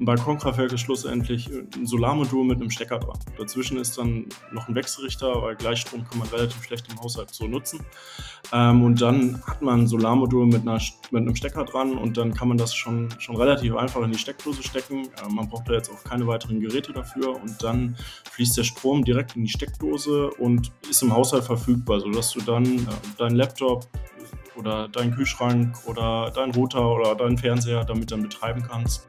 Ein Balkonkraftwerk ist schlussendlich ein Solarmodul mit einem Stecker dran. Dazwischen ist dann noch ein Wechselrichter, weil Gleichstrom kann man relativ schlecht im Haushalt so nutzen. Ähm, und dann hat man ein Solarmodul mit, einer, mit einem Stecker dran und dann kann man das schon, schon relativ einfach in die Steckdose stecken. Äh, man braucht da jetzt auch keine weiteren Geräte dafür und dann fließt der Strom direkt in die Steckdose und ist im Haushalt verfügbar, sodass du dann äh, deinen Laptop oder deinen Kühlschrank oder deinen Router oder deinen Fernseher damit dann betreiben kannst.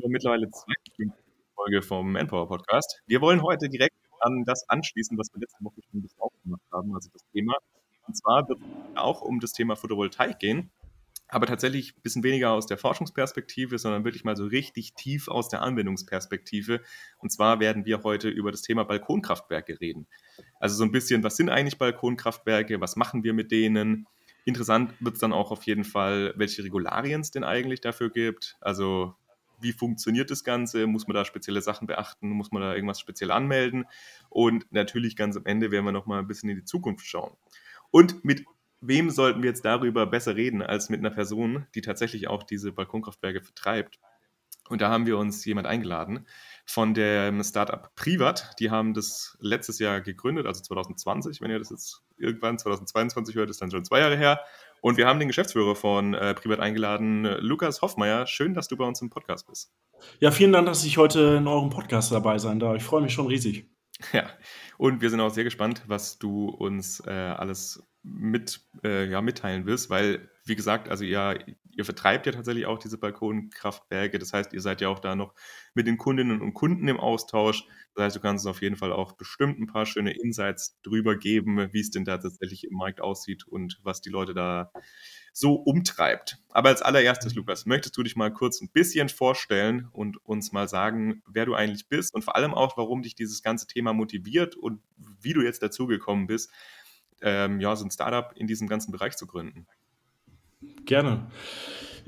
zur mittlerweile zweiten Folge vom Manpower Podcast. Wir wollen heute direkt an das anschließen, was wir letzte Woche schon ein bisschen aufgemacht haben, also das Thema. Und zwar wird es auch um das Thema Photovoltaik gehen, aber tatsächlich ein bisschen weniger aus der Forschungsperspektive, sondern wirklich mal so richtig tief aus der Anwendungsperspektive. Und zwar werden wir heute über das Thema Balkonkraftwerke reden. Also so ein bisschen, was sind eigentlich Balkonkraftwerke, was machen wir mit denen? Interessant wird es dann auch auf jeden Fall, welche Regularien es denn eigentlich dafür gibt. Also wie funktioniert das Ganze? Muss man da spezielle Sachen beachten? Muss man da irgendwas speziell anmelden? Und natürlich ganz am Ende werden wir nochmal ein bisschen in die Zukunft schauen. Und mit wem sollten wir jetzt darüber besser reden als mit einer Person, die tatsächlich auch diese Balkonkraftwerke vertreibt? Und da haben wir uns jemand eingeladen von dem Startup Privat. Die haben das letztes Jahr gegründet, also 2020. Wenn ihr das jetzt irgendwann 2022 hört, ist dann schon zwei Jahre her. Und wir haben den Geschäftsführer von äh, Privat eingeladen, Lukas Hoffmeier. Schön, dass du bei uns im Podcast bist. Ja, vielen Dank, dass ich heute in eurem Podcast dabei sein darf. Ich freue mich schon riesig. Ja, und wir sind auch sehr gespannt, was du uns äh, alles mit, äh, ja, mitteilen wirst, weil, wie gesagt, also ihr, ihr vertreibt ja tatsächlich auch diese Balkonkraftwerke. Das heißt, ihr seid ja auch da noch mit den Kundinnen und Kunden im Austausch. Das heißt, du kannst uns auf jeden Fall auch bestimmt ein paar schöne Insights drüber geben, wie es denn da tatsächlich im Markt aussieht und was die Leute da so umtreibt. Aber als allererstes, Lukas, möchtest du dich mal kurz ein bisschen vorstellen und uns mal sagen, wer du eigentlich bist und vor allem auch, warum dich dieses ganze Thema motiviert und wie du jetzt dazugekommen bist, ähm, ja, so ein Startup in diesem ganzen Bereich zu gründen? Gerne.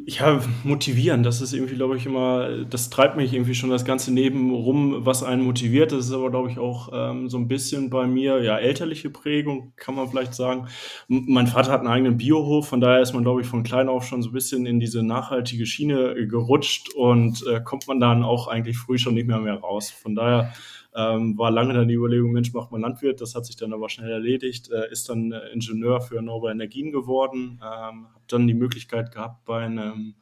Ja, motivieren, das ist irgendwie, glaube ich, immer, das treibt mich irgendwie schon das ganze Neben rum, was einen motiviert. Das ist aber, glaube ich, auch ähm, so ein bisschen bei mir, ja, elterliche Prägung, kann man vielleicht sagen. M mein Vater hat einen eigenen Biohof, von daher ist man, glaube ich, von klein auf schon so ein bisschen in diese nachhaltige Schiene gerutscht und äh, kommt man dann auch eigentlich früh schon nicht mehr mehr raus. Von daher ähm, war lange dann die Überlegung, Mensch, macht man Landwirt. Das hat sich dann aber schnell erledigt. Äh, ist dann äh, Ingenieur für erneuerbare Energien geworden. Ähm, habe dann die Möglichkeit gehabt, bei einem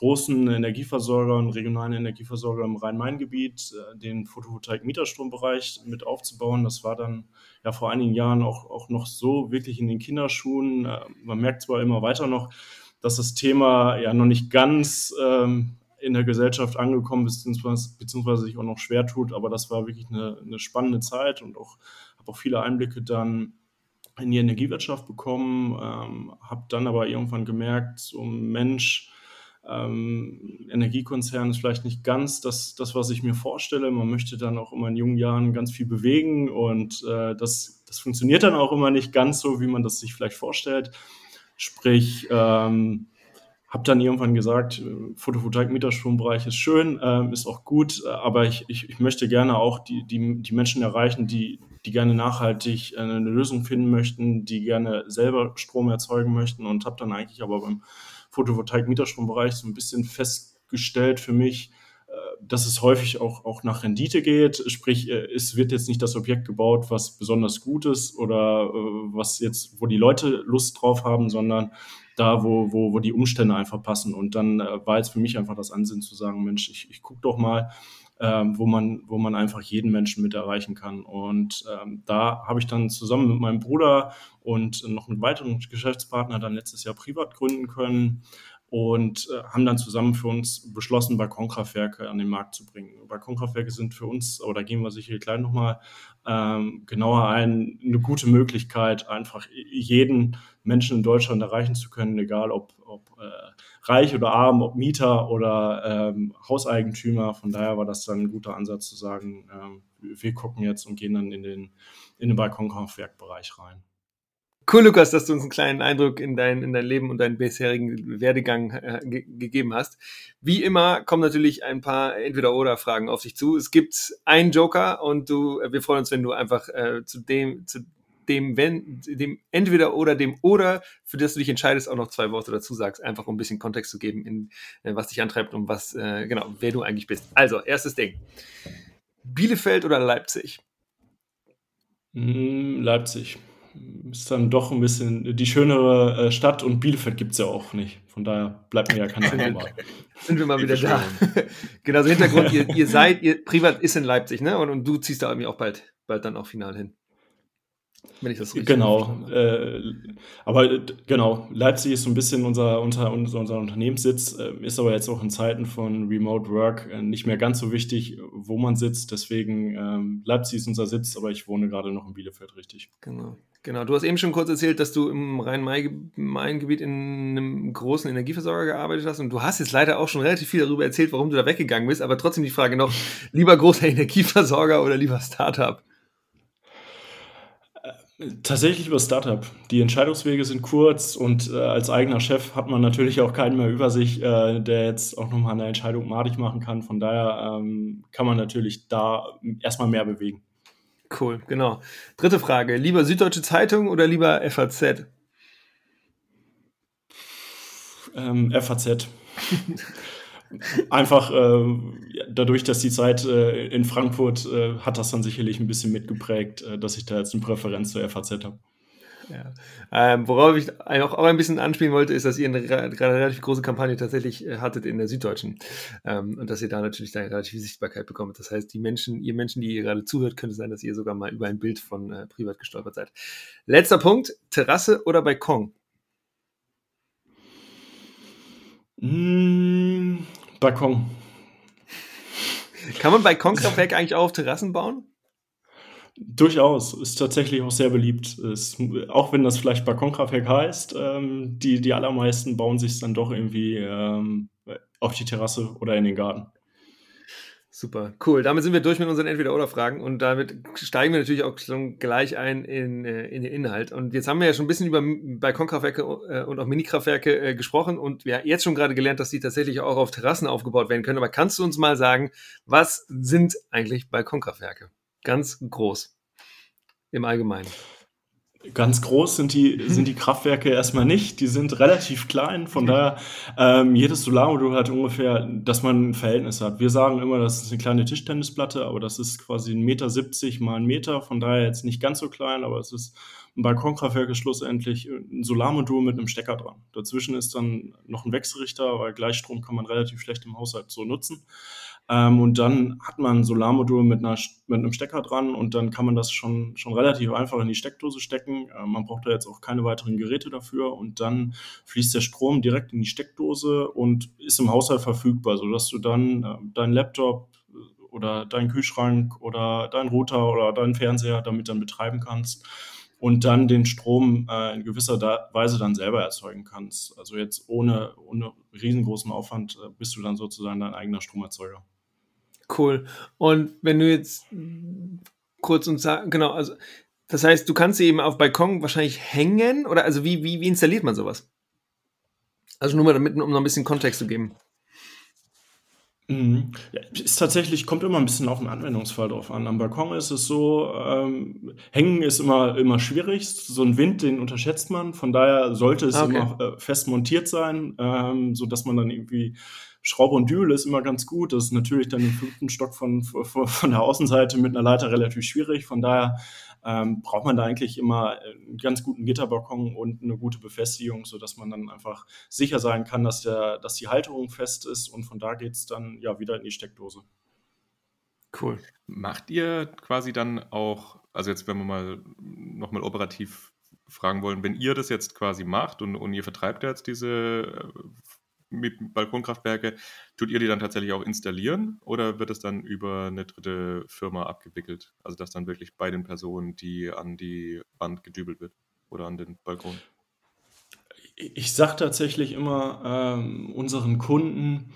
großen Energieversorger, einem regionalen Energieversorger im Rhein-Main-Gebiet, äh, den Photovoltaik-Mieterstrombereich mit aufzubauen. Das war dann ja vor einigen Jahren auch, auch noch so wirklich in den Kinderschuhen. Äh, man merkt zwar immer weiter noch, dass das Thema ja noch nicht ganz ähm, in der Gesellschaft angekommen beziehungsweise, beziehungsweise sich auch noch schwer tut. Aber das war wirklich eine, eine spannende Zeit und auch habe auch viele Einblicke dann in die Energiewirtschaft bekommen, ähm, habe dann aber irgendwann gemerkt, so Mensch, ähm, Energiekonzern ist vielleicht nicht ganz das, das, was ich mir vorstelle. Man möchte dann auch immer in jungen Jahren ganz viel bewegen und äh, das, das funktioniert dann auch immer nicht ganz so, wie man das sich vielleicht vorstellt. Sprich, ähm, habe dann irgendwann gesagt, äh, Photovoltaik-Mieterstrombereich ist schön, äh, ist auch gut, äh, aber ich, ich, ich möchte gerne auch die, die, die Menschen erreichen, die, die gerne nachhaltig äh, eine Lösung finden möchten, die gerne selber Strom erzeugen möchten und habe dann eigentlich aber beim Photovoltaik-Mieterstrombereich so ein bisschen festgestellt für mich, dass es häufig auch, auch nach Rendite geht. Sprich, es wird jetzt nicht das Objekt gebaut, was besonders gut ist oder was jetzt, wo die Leute Lust drauf haben, sondern da, wo, wo, wo die Umstände einfach passen. Und dann äh, war jetzt für mich einfach das Ansinnen zu sagen, Mensch, ich, ich gucke doch mal, ähm, wo, man, wo man einfach jeden Menschen mit erreichen kann. Und ähm, da habe ich dann zusammen mit meinem Bruder und noch mit weiteren Geschäftspartnern dann letztes Jahr privat gründen können und äh, haben dann zusammen für uns beschlossen, Balkonkraftwerke an den Markt zu bringen. Balkonkraftwerke sind für uns, oder gehen wir sicher gleich nochmal ähm, genauer ein, eine gute Möglichkeit, einfach jeden Menschen in Deutschland erreichen zu können, egal ob, ob äh, reich oder arm, ob Mieter oder ähm, Hauseigentümer. Von daher war das dann ein guter Ansatz zu sagen, ähm, wir gucken jetzt und gehen dann in den, in den Balkonkraftwerkbereich rein. Cool, Lukas, dass du uns einen kleinen Eindruck in dein, in dein Leben und deinen bisherigen Werdegang äh, ge gegeben hast. Wie immer kommen natürlich ein paar Entweder-Oder-Fragen auf dich zu. Es gibt einen Joker und du, äh, wir freuen uns, wenn du einfach äh, zu dem, zu dem, wenn, dem Entweder oder dem Oder, für das du dich entscheidest, auch noch zwei Worte dazu sagst, einfach um ein bisschen Kontext zu geben, in, äh, was dich antreibt und was, äh, genau, wer du eigentlich bist. Also, erstes Ding. Bielefeld oder Leipzig? Hm, Leipzig ist dann doch ein bisschen die schönere äh, Stadt und Bielefeld gibt es ja auch nicht. Von daher bleibt mir ja keine Wahl. Sind wir mal wieder da. genau, so Hintergrund, ihr, ihr, seid, ihr privat ist in Leipzig, ne? Und, und du ziehst da irgendwie auch bald, bald dann auch final hin. Wenn ich das richtig Genau. Äh, aber äh, genau, Leipzig ist so ein bisschen unser, unser, unser Unternehmenssitz, äh, ist aber jetzt auch in Zeiten von Remote Work äh, nicht mehr ganz so wichtig, wo man sitzt. Deswegen ähm, Leipzig ist unser Sitz, aber ich wohne gerade noch in Bielefeld, richtig. Genau. Genau, du hast eben schon kurz erzählt, dass du im Rhein-Main-Gebiet in einem großen Energieversorger gearbeitet hast und du hast jetzt leider auch schon relativ viel darüber erzählt, warum du da weggegangen bist, aber trotzdem die Frage noch, lieber großer Energieversorger oder lieber Startup? Tatsächlich über Startup. Die Entscheidungswege sind kurz und äh, als eigener Chef hat man natürlich auch keinen mehr über sich, äh, der jetzt auch nochmal eine Entscheidung madig machen kann. Von daher ähm, kann man natürlich da erstmal mehr bewegen. Cool, genau. Dritte Frage. Lieber Süddeutsche Zeitung oder lieber FAZ? Ähm, FAZ. Einfach äh, dadurch, dass die Zeit äh, in Frankfurt äh, hat das dann sicherlich ein bisschen mitgeprägt, äh, dass ich da jetzt eine Präferenz zur FAZ habe. Ja. Ähm, worauf ich auch, auch ein bisschen anspielen wollte, ist, dass ihr eine, eine relativ große Kampagne tatsächlich äh, hattet in der Süddeutschen ähm, und dass ihr da natürlich da relativ viel Sichtbarkeit bekommt. Das heißt, die Menschen, ihr Menschen, die ihr gerade zuhört, könnte sein, dass ihr sogar mal über ein Bild von äh, Privat gestolpert seid. Letzter Punkt: Terrasse oder Balkon? Mmh, Balkon. Kann man Balkonkraftwerke eigentlich auch auf Terrassen bauen? Durchaus, ist tatsächlich auch sehr beliebt. Ist, auch wenn das vielleicht Balkonkraftwerk heißt, ähm, die, die allermeisten bauen sich dann doch irgendwie ähm, auf die Terrasse oder in den Garten. Super, cool. Damit sind wir durch mit unseren Entweder-Oder-Fragen und damit steigen wir natürlich auch schon gleich ein in, äh, in den Inhalt. Und jetzt haben wir ja schon ein bisschen über Balkonkraftwerke äh, und auch Minikraftwerke äh, gesprochen und wir haben jetzt schon gerade gelernt, dass die tatsächlich auch auf Terrassen aufgebaut werden können. Aber kannst du uns mal sagen, was sind eigentlich Balkonkraftwerke? Ganz groß im Allgemeinen. Ganz groß sind die, sind die Kraftwerke erstmal nicht. Die sind relativ klein. Von daher, ähm, jedes Solarmodul hat ungefähr, dass man ein Verhältnis hat. Wir sagen immer, das ist eine kleine Tischtennisplatte, aber das ist quasi ein Meter 70 mal ein Meter. Von daher jetzt nicht ganz so klein, aber es ist ein Balkonkraftwerk ist schlussendlich ein Solarmodul mit einem Stecker dran. Dazwischen ist dann noch ein Wechselrichter, weil Gleichstrom kann man relativ schlecht im Haushalt so nutzen. Ähm, und dann hat man ein Solarmodul mit, einer, mit einem Stecker dran und dann kann man das schon, schon relativ einfach in die Steckdose stecken. Äh, man braucht da jetzt auch keine weiteren Geräte dafür und dann fließt der Strom direkt in die Steckdose und ist im Haushalt verfügbar, sodass du dann äh, deinen Laptop oder deinen Kühlschrank oder deinen Router oder deinen Fernseher damit dann betreiben kannst und dann den Strom äh, in gewisser da Weise dann selber erzeugen kannst. Also jetzt ohne, ohne riesengroßen Aufwand äh, bist du dann sozusagen dein eigener Stromerzeuger. Cool. Und wenn du jetzt kurz uns sagen, genau, also das heißt, du kannst sie eben auf Balkon wahrscheinlich hängen oder also wie, wie, wie installiert man sowas? Also nur mal damit, um noch ein bisschen Kontext zu geben. Mhm. Ja, ist tatsächlich, kommt immer ein bisschen auf den Anwendungsfall drauf an. Am Balkon ist es so, ähm, hängen ist immer, immer schwierig. So ein Wind, den unterschätzt man. Von daher sollte es ah, okay. immer äh, fest montiert sein, ähm, sodass man dann irgendwie Schraube und Dübel ist immer ganz gut. Das ist natürlich dann im fünften Stock von, von, von der Außenseite mit einer Leiter relativ schwierig. Von daher ähm, braucht man da eigentlich immer einen ganz guten Gitterbalkon und eine gute Befestigung, sodass man dann einfach sicher sein kann, dass, der, dass die Halterung fest ist und von da geht es dann ja wieder in die Steckdose. Cool. Macht ihr quasi dann auch, also jetzt, wenn wir mal nochmal operativ fragen wollen, wenn ihr das jetzt quasi macht und, und ihr vertreibt jetzt diese mit Balkonkraftwerke, tut ihr die dann tatsächlich auch installieren oder wird es dann über eine dritte Firma abgewickelt? Also dass dann wirklich bei den Personen, die an die Wand gedübelt wird oder an den Balkon? Ich sage tatsächlich immer ähm, unseren Kunden,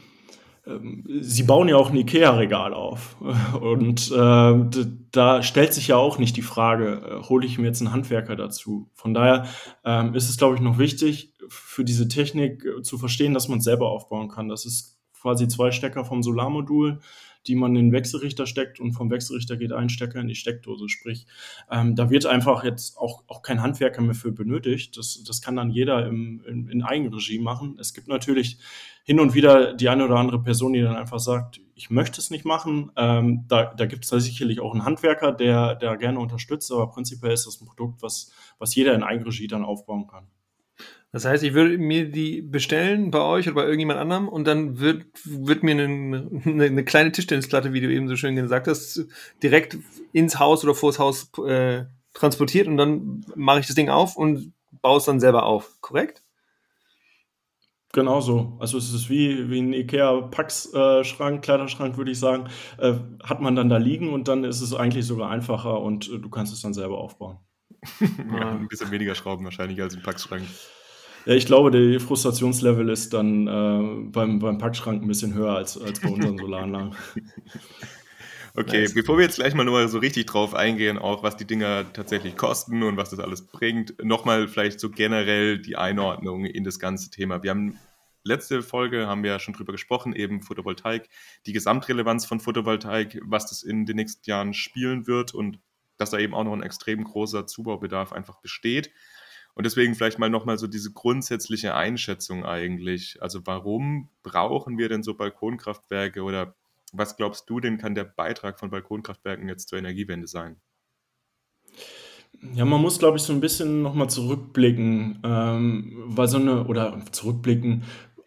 sie bauen ja auch ein IKEA-Regal auf. Und äh, da stellt sich ja auch nicht die Frage, äh, hole ich mir jetzt einen Handwerker dazu? Von daher ähm, ist es, glaube ich, noch wichtig, für diese Technik äh, zu verstehen, dass man es selber aufbauen kann. Das ist quasi zwei Stecker vom Solarmodul die man in den Wechselrichter steckt und vom Wechselrichter geht ein Stecker in die Steckdose. Sprich, ähm, da wird einfach jetzt auch, auch kein Handwerker mehr für benötigt. Das, das kann dann jeder im, in, in Eigenregie machen. Es gibt natürlich hin und wieder die eine oder andere Person, die dann einfach sagt, ich möchte es nicht machen. Ähm, da da gibt es sicherlich auch einen Handwerker, der, der gerne unterstützt, aber prinzipiell ist das ein Produkt, was, was jeder in Eigenregie dann aufbauen kann. Das heißt, ich würde mir die bestellen bei euch oder bei irgendjemand anderem und dann wird, wird mir eine, eine, eine kleine Tischtennisplatte, wie du eben so schön gesagt hast, direkt ins Haus oder vors Haus äh, transportiert und dann mache ich das Ding auf und baue es dann selber auf, korrekt? Genau so. Also es ist wie, wie ein IKEA-Packschrank, Kleiderschrank, würde ich sagen. Äh, hat man dann da liegen und dann ist es eigentlich sogar einfacher und äh, du kannst es dann selber aufbauen. ja, ein bisschen weniger Schrauben wahrscheinlich als ein Packschrank. Ja, ich glaube, der Frustrationslevel ist dann äh, beim, beim Packschrank ein bisschen höher als, als bei unseren Solaranlagen. Okay, nice. bevor wir jetzt gleich mal nur so richtig drauf eingehen, auch was die Dinger tatsächlich kosten und was das alles bringt, nochmal vielleicht so generell die Einordnung in das ganze Thema. Wir haben letzte Folge haben wir ja schon drüber gesprochen, eben Photovoltaik, die Gesamtrelevanz von Photovoltaik, was das in den nächsten Jahren spielen wird und dass da eben auch noch ein extrem großer Zubaubedarf einfach besteht. Und deswegen vielleicht mal nochmal so diese grundsätzliche Einschätzung eigentlich. Also warum brauchen wir denn so Balkonkraftwerke oder was glaubst du denn, kann der Beitrag von Balkonkraftwerken jetzt zur Energiewende sein? Ja, man muss, glaube ich, so ein bisschen nochmal zurückblicken, ähm, weil so eine, oder zurückblicken,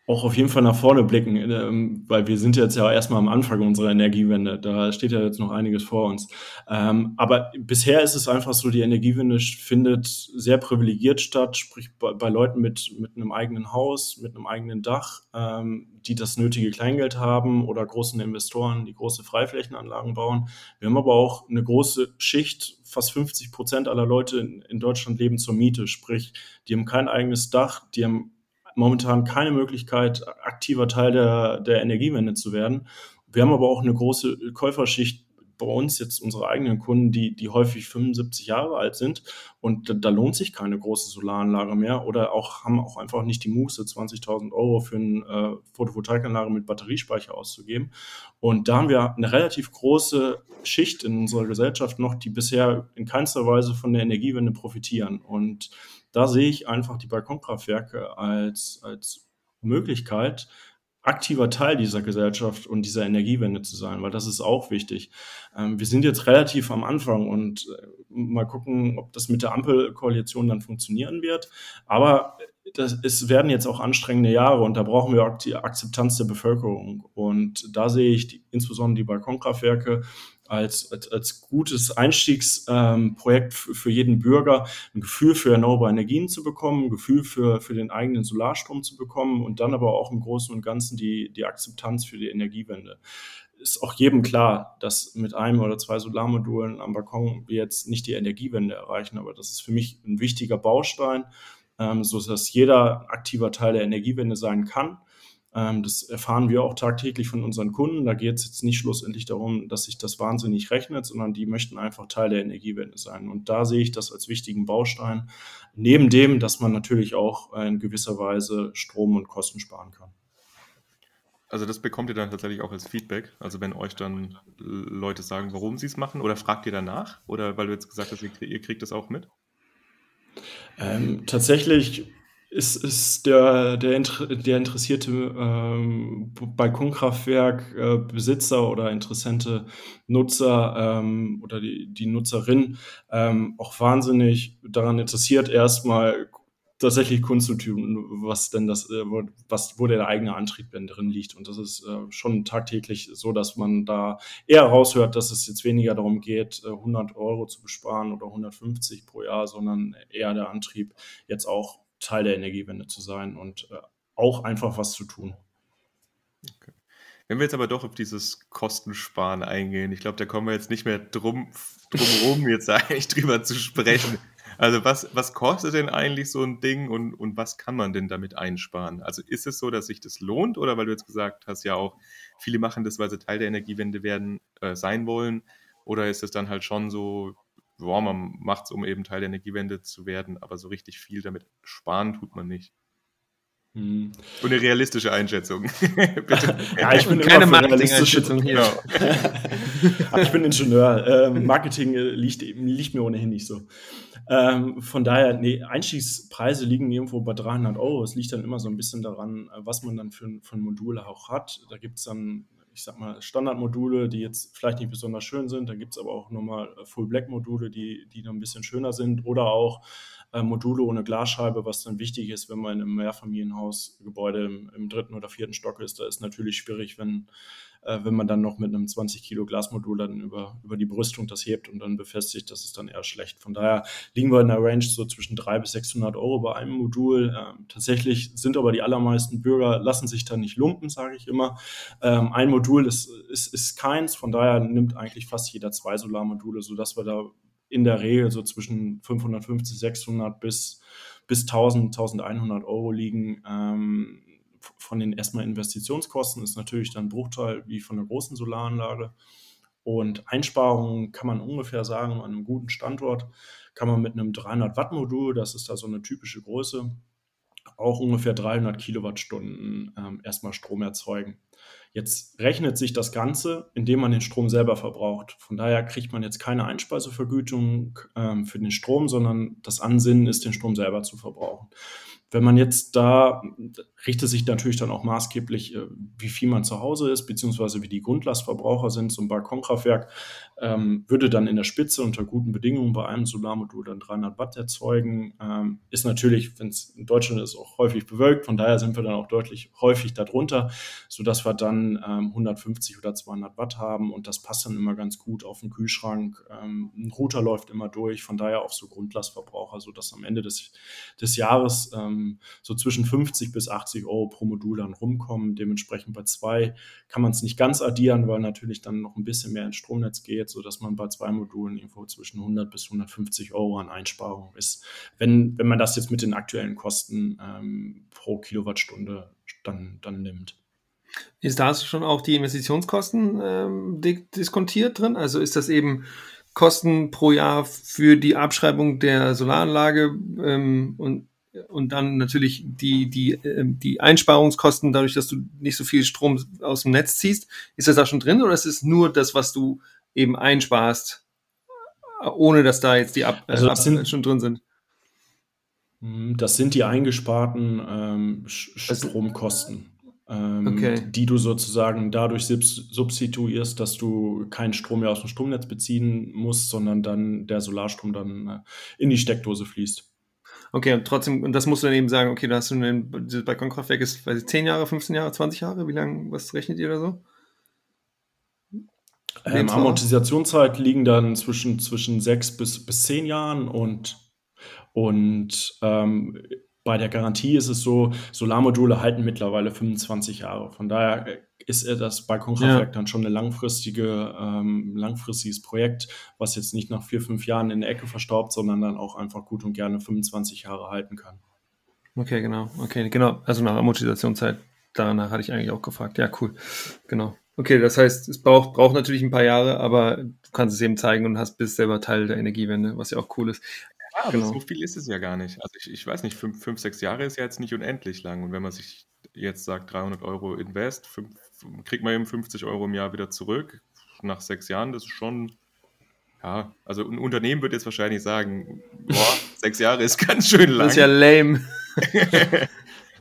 auch auf jeden Fall nach vorne blicken, ähm, weil wir sind jetzt ja erstmal am Anfang unserer Energiewende. Da steht ja jetzt noch einiges vor uns. Ähm, aber bisher ist es einfach so, die Energiewende findet sehr privilegiert statt, sprich bei, Leuten mit, mit einem eigenen Haus, mit einem eigenen Dach, ähm, die das nötige Kleingeld haben oder großen Investoren, die große Freiflächenanlagen bauen. Wir haben aber auch eine große Schicht, fast 50 Prozent aller Leute in Deutschland leben zur Miete, sprich, die haben kein eigenes Dach, die haben momentan keine Möglichkeit, aktiver Teil der, der Energiewende zu werden. Wir haben aber auch eine große Käuferschicht bei uns jetzt unsere eigenen Kunden, die, die häufig 75 Jahre alt sind und da, da lohnt sich keine große Solaranlage mehr oder auch haben auch einfach nicht die Muße, 20.000 Euro für eine äh, Photovoltaikanlage mit Batteriespeicher auszugeben. Und da haben wir eine relativ große Schicht in unserer Gesellschaft noch, die bisher in keinster Weise von der Energiewende profitieren. Und da sehe ich einfach die Balkonkraftwerke als, als Möglichkeit, aktiver Teil dieser Gesellschaft und dieser Energiewende zu sein, weil das ist auch wichtig. Ähm, wir sind jetzt relativ am Anfang und äh, mal gucken, ob das mit der Ampelkoalition dann funktionieren wird. Aber das, es werden jetzt auch anstrengende Jahre und da brauchen wir auch die Akzeptanz der Bevölkerung. Und da sehe ich die, insbesondere die Balkonkraftwerke als, als, als gutes Einstiegsprojekt ähm, für jeden Bürger, ein Gefühl für erneuerbare Energien zu bekommen, ein Gefühl für, für den eigenen Solarstrom zu bekommen und dann aber auch im Großen und Ganzen die, die Akzeptanz für die Energiewende. Ist auch jedem klar, dass mit einem oder zwei Solarmodulen am Balkon wir jetzt nicht die Energiewende erreichen, aber das ist für mich ein wichtiger Baustein, ähm, so dass jeder aktiver Teil der Energiewende sein kann das erfahren wir auch tagtäglich von unseren Kunden. Da geht es jetzt nicht schlussendlich darum, dass sich das wahnsinnig rechnet, sondern die möchten einfach Teil der Energiewende sein. Und da sehe ich das als wichtigen Baustein, neben dem, dass man natürlich auch in gewisser Weise Strom und Kosten sparen kann. Also das bekommt ihr dann tatsächlich auch als Feedback. Also wenn euch dann Leute sagen, warum sie es machen, oder fragt ihr danach? Oder weil du jetzt gesagt hast, ihr, kriegt das auch mit? Ähm, tatsächlich ist, ist der, der, der interessierte ähm, Balkonkraftwerk-Besitzer äh, oder interessante Nutzer ähm, oder die, die Nutzerin ähm, auch wahnsinnig daran interessiert, erstmal tatsächlich kundzutun, was denn das, äh, was, wo der eigene Antrieb denn drin liegt. Und das ist äh, schon tagtäglich so, dass man da eher raushört, dass es jetzt weniger darum geht, 100 äh, Euro zu besparen oder 150 pro Jahr, sondern eher der Antrieb, jetzt auch Teil der Energiewende zu sein und äh, auch einfach was zu tun. Okay. Wenn wir jetzt aber doch auf dieses Kostensparen eingehen, ich glaube, da kommen wir jetzt nicht mehr drum, drum rum, jetzt eigentlich drüber zu sprechen. Also was, was kostet denn eigentlich so ein Ding und, und was kann man denn damit einsparen? Also ist es so, dass sich das lohnt oder weil du jetzt gesagt hast, ja auch, viele machen das, weil sie Teil der Energiewende werden, äh, sein wollen oder ist es dann halt schon so, ja, man macht es, um eben Teil der Energiewende zu werden, aber so richtig viel damit sparen tut man nicht. Hm. Und eine realistische Einschätzung. Bitte. Ja, ich bin keine Marketing-Einschätzung hier. Genau. ich bin Ingenieur. Ähm, Marketing äh, liegt, liegt, mir ohnehin nicht so. Ähm, von daher, nee, Einstiegspreise liegen irgendwo bei 300 Euro. Es liegt dann immer so ein bisschen daran, äh, was man dann für, für Module auch hat. Da gibt es dann ich sag mal, Standardmodule, die jetzt vielleicht nicht besonders schön sind. Da gibt es aber auch nochmal äh, Full-Black-Module, die, die dann ein bisschen schöner sind. Oder auch Module ohne Glasscheibe, was dann wichtig ist, wenn man einem Mehrfamilienhausgebäude im, im dritten oder vierten Stock ist. Da ist natürlich schwierig, wenn, äh, wenn man dann noch mit einem 20 Kilo Glasmodul dann über, über die Brüstung das hebt und dann befestigt, das ist dann eher schlecht. Von daher liegen wir in der Range so zwischen 300 bis 600 Euro bei einem Modul. Ähm, tatsächlich sind aber die allermeisten Bürger, lassen sich da nicht lumpen, sage ich immer. Ähm, ein Modul ist, ist, ist keins, von daher nimmt eigentlich fast jeder zwei Solarmodule, sodass wir da in der Regel so zwischen 550, 600 bis, bis 1000, 1100 Euro liegen. Ähm, von den erstmal Investitionskosten ist natürlich dann Bruchteil wie von einer großen Solaranlage. Und Einsparungen kann man ungefähr sagen, an einem guten Standort kann man mit einem 300 Watt Modul, das ist da so eine typische Größe, auch ungefähr 300 Kilowattstunden ähm, erstmal Strom erzeugen. Jetzt rechnet sich das Ganze, indem man den Strom selber verbraucht. Von daher kriegt man jetzt keine Einspeisevergütung ähm, für den Strom, sondern das Ansinnen ist, den Strom selber zu verbrauchen. Wenn man jetzt da, richtet sich natürlich dann auch maßgeblich, äh, wie viel man zu Hause ist, beziehungsweise wie die Grundlastverbraucher sind. So ein Balkonkraftwerk ähm, würde dann in der Spitze unter guten Bedingungen bei einem Solarmodul dann 300 Watt erzeugen. Ähm, ist natürlich, wenn es in Deutschland ist, auch häufig bewölkt. Von daher sind wir dann auch deutlich häufig darunter, sodass wir dann ähm, 150 oder 200 Watt haben. Und das passt dann immer ganz gut auf den Kühlschrank. Ähm, ein Router läuft immer durch. Von daher auch so Grundlastverbraucher, sodass am Ende des, des Jahres ähm, so zwischen 50 bis 80 Euro pro Modul dann rumkommen. Dementsprechend bei zwei kann man es nicht ganz addieren, weil natürlich dann noch ein bisschen mehr ins Stromnetz geht, sodass man bei zwei Modulen irgendwo zwischen 100 bis 150 Euro an Einsparung ist. Wenn, wenn man das jetzt mit den aktuellen Kosten ähm, pro Kilowattstunde dann, dann nimmt. Ist da schon auch die Investitionskosten ähm, diskontiert drin? Also ist das eben Kosten pro Jahr für die Abschreibung der Solaranlage ähm, und und dann natürlich die, die, ähm, die Einsparungskosten, dadurch, dass du nicht so viel Strom aus dem Netz ziehst. Ist das da schon drin oder ist es nur das, was du eben einsparst, ohne dass da jetzt die Ab also das sind, schon drin sind? Hm, das sind die eingesparten ähm, Stromkosten. Ähm, okay. die du sozusagen dadurch substituierst, dass du keinen Strom mehr aus dem Stromnetz beziehen musst, sondern dann der Solarstrom dann äh, in die Steckdose fließt. Okay, und trotzdem, und das musst du dann eben sagen, okay, da hast du ein dieses Balkonkraftwerk ist, weiß ich, 10 Jahre, 15 Jahre, 20 Jahre, wie lange, was rechnet ihr da so? Ähm, Amortisationszeit liegen dann zwischen, zwischen 6 bis, bis 10 Jahren und, und ähm, bei der Garantie ist es so, Solarmodule halten mittlerweile 25 Jahre. Von daher äh, ist das Balkonkraftwerk ja. dann schon ein langfristige, ähm, langfristiges Projekt, was jetzt nicht nach vier, fünf Jahren in der Ecke verstaubt, sondern dann auch einfach gut und gerne 25 Jahre halten kann. Okay, genau. Okay, genau. Also nach Amortisationszeit, danach hatte ich eigentlich auch gefragt. Ja, cool. Genau. Okay, das heißt, es braucht, braucht natürlich ein paar Jahre, aber du kannst es eben zeigen und hast bist selber Teil der Energiewende, was ja auch cool ist. Ja, genau. so viel ist es ja gar nicht. Also ich, ich weiß nicht, fünf, fünf, sechs Jahre ist ja jetzt nicht unendlich lang. Und wenn man sich jetzt sagt, 300 Euro Invest, fünf, kriegt man eben 50 Euro im Jahr wieder zurück. Nach sechs Jahren, das ist schon, ja, also ein Unternehmen wird jetzt wahrscheinlich sagen, boah, sechs Jahre ist ganz schön lang. Das ist ja lame.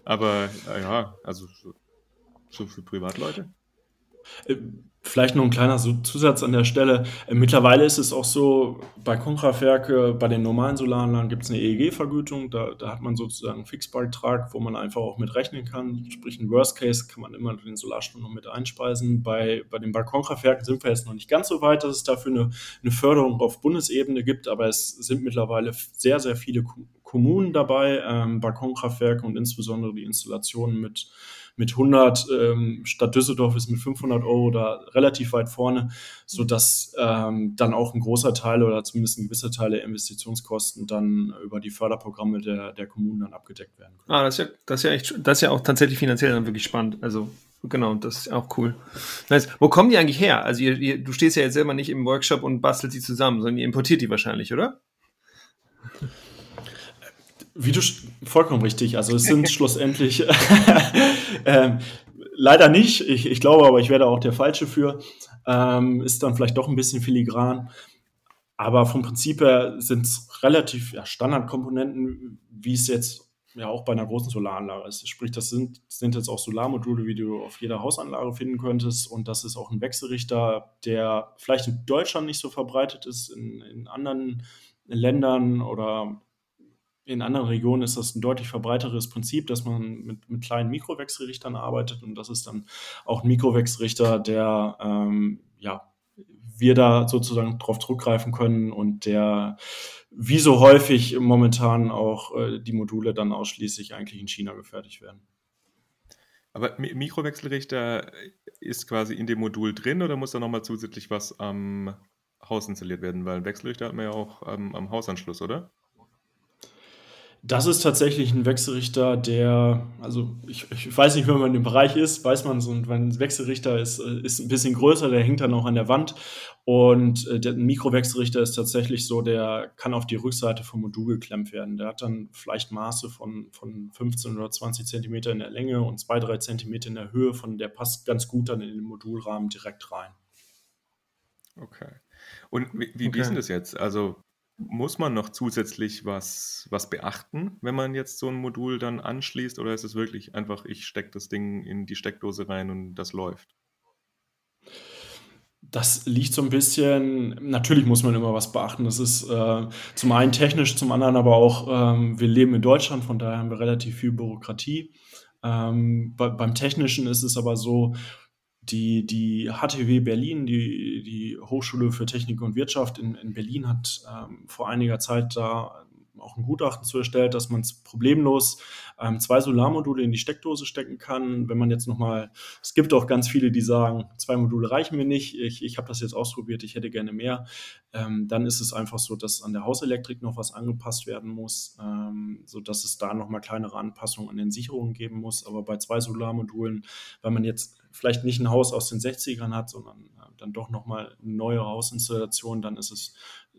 Aber ja, also so, so für Privatleute. Äh, Vielleicht noch ein kleiner Zusatz an der Stelle. Äh, mittlerweile ist es auch so, bei Kunkraftwerke, bei den normalen Solaranlagen gibt es eine EEG-Vergütung. Da, da, hat man sozusagen einen Fixbeitrag, wo man einfach auch mit rechnen kann. Sprich, ein Worst Case kann man immer den Solarstrom noch mit einspeisen. Bei, bei den Balkonkraftwerken sind wir jetzt noch nicht ganz so weit, dass es dafür eine, eine Förderung auf Bundesebene gibt, aber es sind mittlerweile sehr, sehr viele Kommunen dabei, ähm, Balkonkraftwerke und insbesondere die Installationen mit mit 100 ähm, Stadt Düsseldorf ist mit 500 Euro da relativ weit vorne, so dass ähm, dann auch ein großer Teil oder zumindest ein gewisser Teil der Investitionskosten dann über die Förderprogramme der, der Kommunen dann abgedeckt werden können. Ah, das ist ja, das ist ja echt, das ist ja auch tatsächlich finanziell dann wirklich spannend. Also Genau, das ist auch cool. Nice. Wo kommen die eigentlich her? Also ihr, ihr, du stehst ja jetzt selber nicht im Workshop und bastelst die zusammen, sondern ihr importiert die wahrscheinlich, oder? Wie du vollkommen richtig. Also es sind schlussendlich ähm, leider nicht. Ich, ich glaube aber, ich werde auch der Falsche für. Ähm, ist dann vielleicht doch ein bisschen filigran. Aber vom Prinzip her sind es relativ ja, Standardkomponenten, wie es jetzt ja auch bei einer großen Solaranlage ist. Sprich, das sind, sind jetzt auch Solarmodule, wie du auf jeder Hausanlage finden könntest. Und das ist auch ein Wechselrichter, der vielleicht in Deutschland nicht so verbreitet ist. In, in anderen Ländern oder in anderen Regionen ist das ein deutlich verbreiteres Prinzip, dass man mit, mit kleinen Mikrowechselrichtern arbeitet. Und das ist dann auch ein Mikrowechselrichter, der ähm, ja, wir da sozusagen drauf zurückgreifen können und der wie so häufig momentan auch äh, die Module dann ausschließlich eigentlich in China gefertigt werden. Aber Mikrowechselrichter ist quasi in dem Modul drin oder muss da nochmal zusätzlich was am Haus installiert werden? Weil ein Wechselrichter hat man ja auch ähm, am Hausanschluss, oder? Das ist tatsächlich ein Wechselrichter, der, also ich, ich weiß nicht, wenn man im Bereich ist, weiß man so, wenn ein Wechselrichter ist, ist ein bisschen größer, der hängt dann auch an der Wand. Und äh, der Mikrowechselrichter ist tatsächlich so, der kann auf die Rückseite vom Modul geklemmt werden. Der hat dann vielleicht Maße von, von 15 oder 20 Zentimeter in der Länge und 2, 3 Zentimeter in der Höhe. Von der passt ganz gut dann in den Modulrahmen direkt rein. Okay. Und wie, wie, okay. wie ist denn das jetzt? Also muss man noch zusätzlich was, was beachten, wenn man jetzt so ein Modul dann anschließt? Oder ist es wirklich einfach, ich stecke das Ding in die Steckdose rein und das läuft? Das liegt so ein bisschen, natürlich muss man immer was beachten. Das ist äh, zum einen technisch, zum anderen aber auch, ähm, wir leben in Deutschland, von daher haben wir relativ viel Bürokratie. Ähm, bei, beim Technischen ist es aber so, die, die HTW Berlin, die, die Hochschule für Technik und Wirtschaft in, in Berlin, hat ähm, vor einiger Zeit da auch ein Gutachten zu erstellt, dass man problemlos ähm, zwei Solarmodule in die Steckdose stecken kann. Wenn man jetzt nochmal, es gibt auch ganz viele, die sagen, zwei Module reichen mir nicht, ich, ich habe das jetzt ausprobiert, ich hätte gerne mehr. Ähm, dann ist es einfach so, dass an der Hauselektrik noch was angepasst werden muss, ähm, sodass es da nochmal kleinere Anpassungen an den Sicherungen geben muss. Aber bei zwei Solarmodulen, weil man jetzt vielleicht nicht ein Haus aus den 60ern hat, sondern äh, dann doch nochmal eine neue Hausinstallation, dann ist es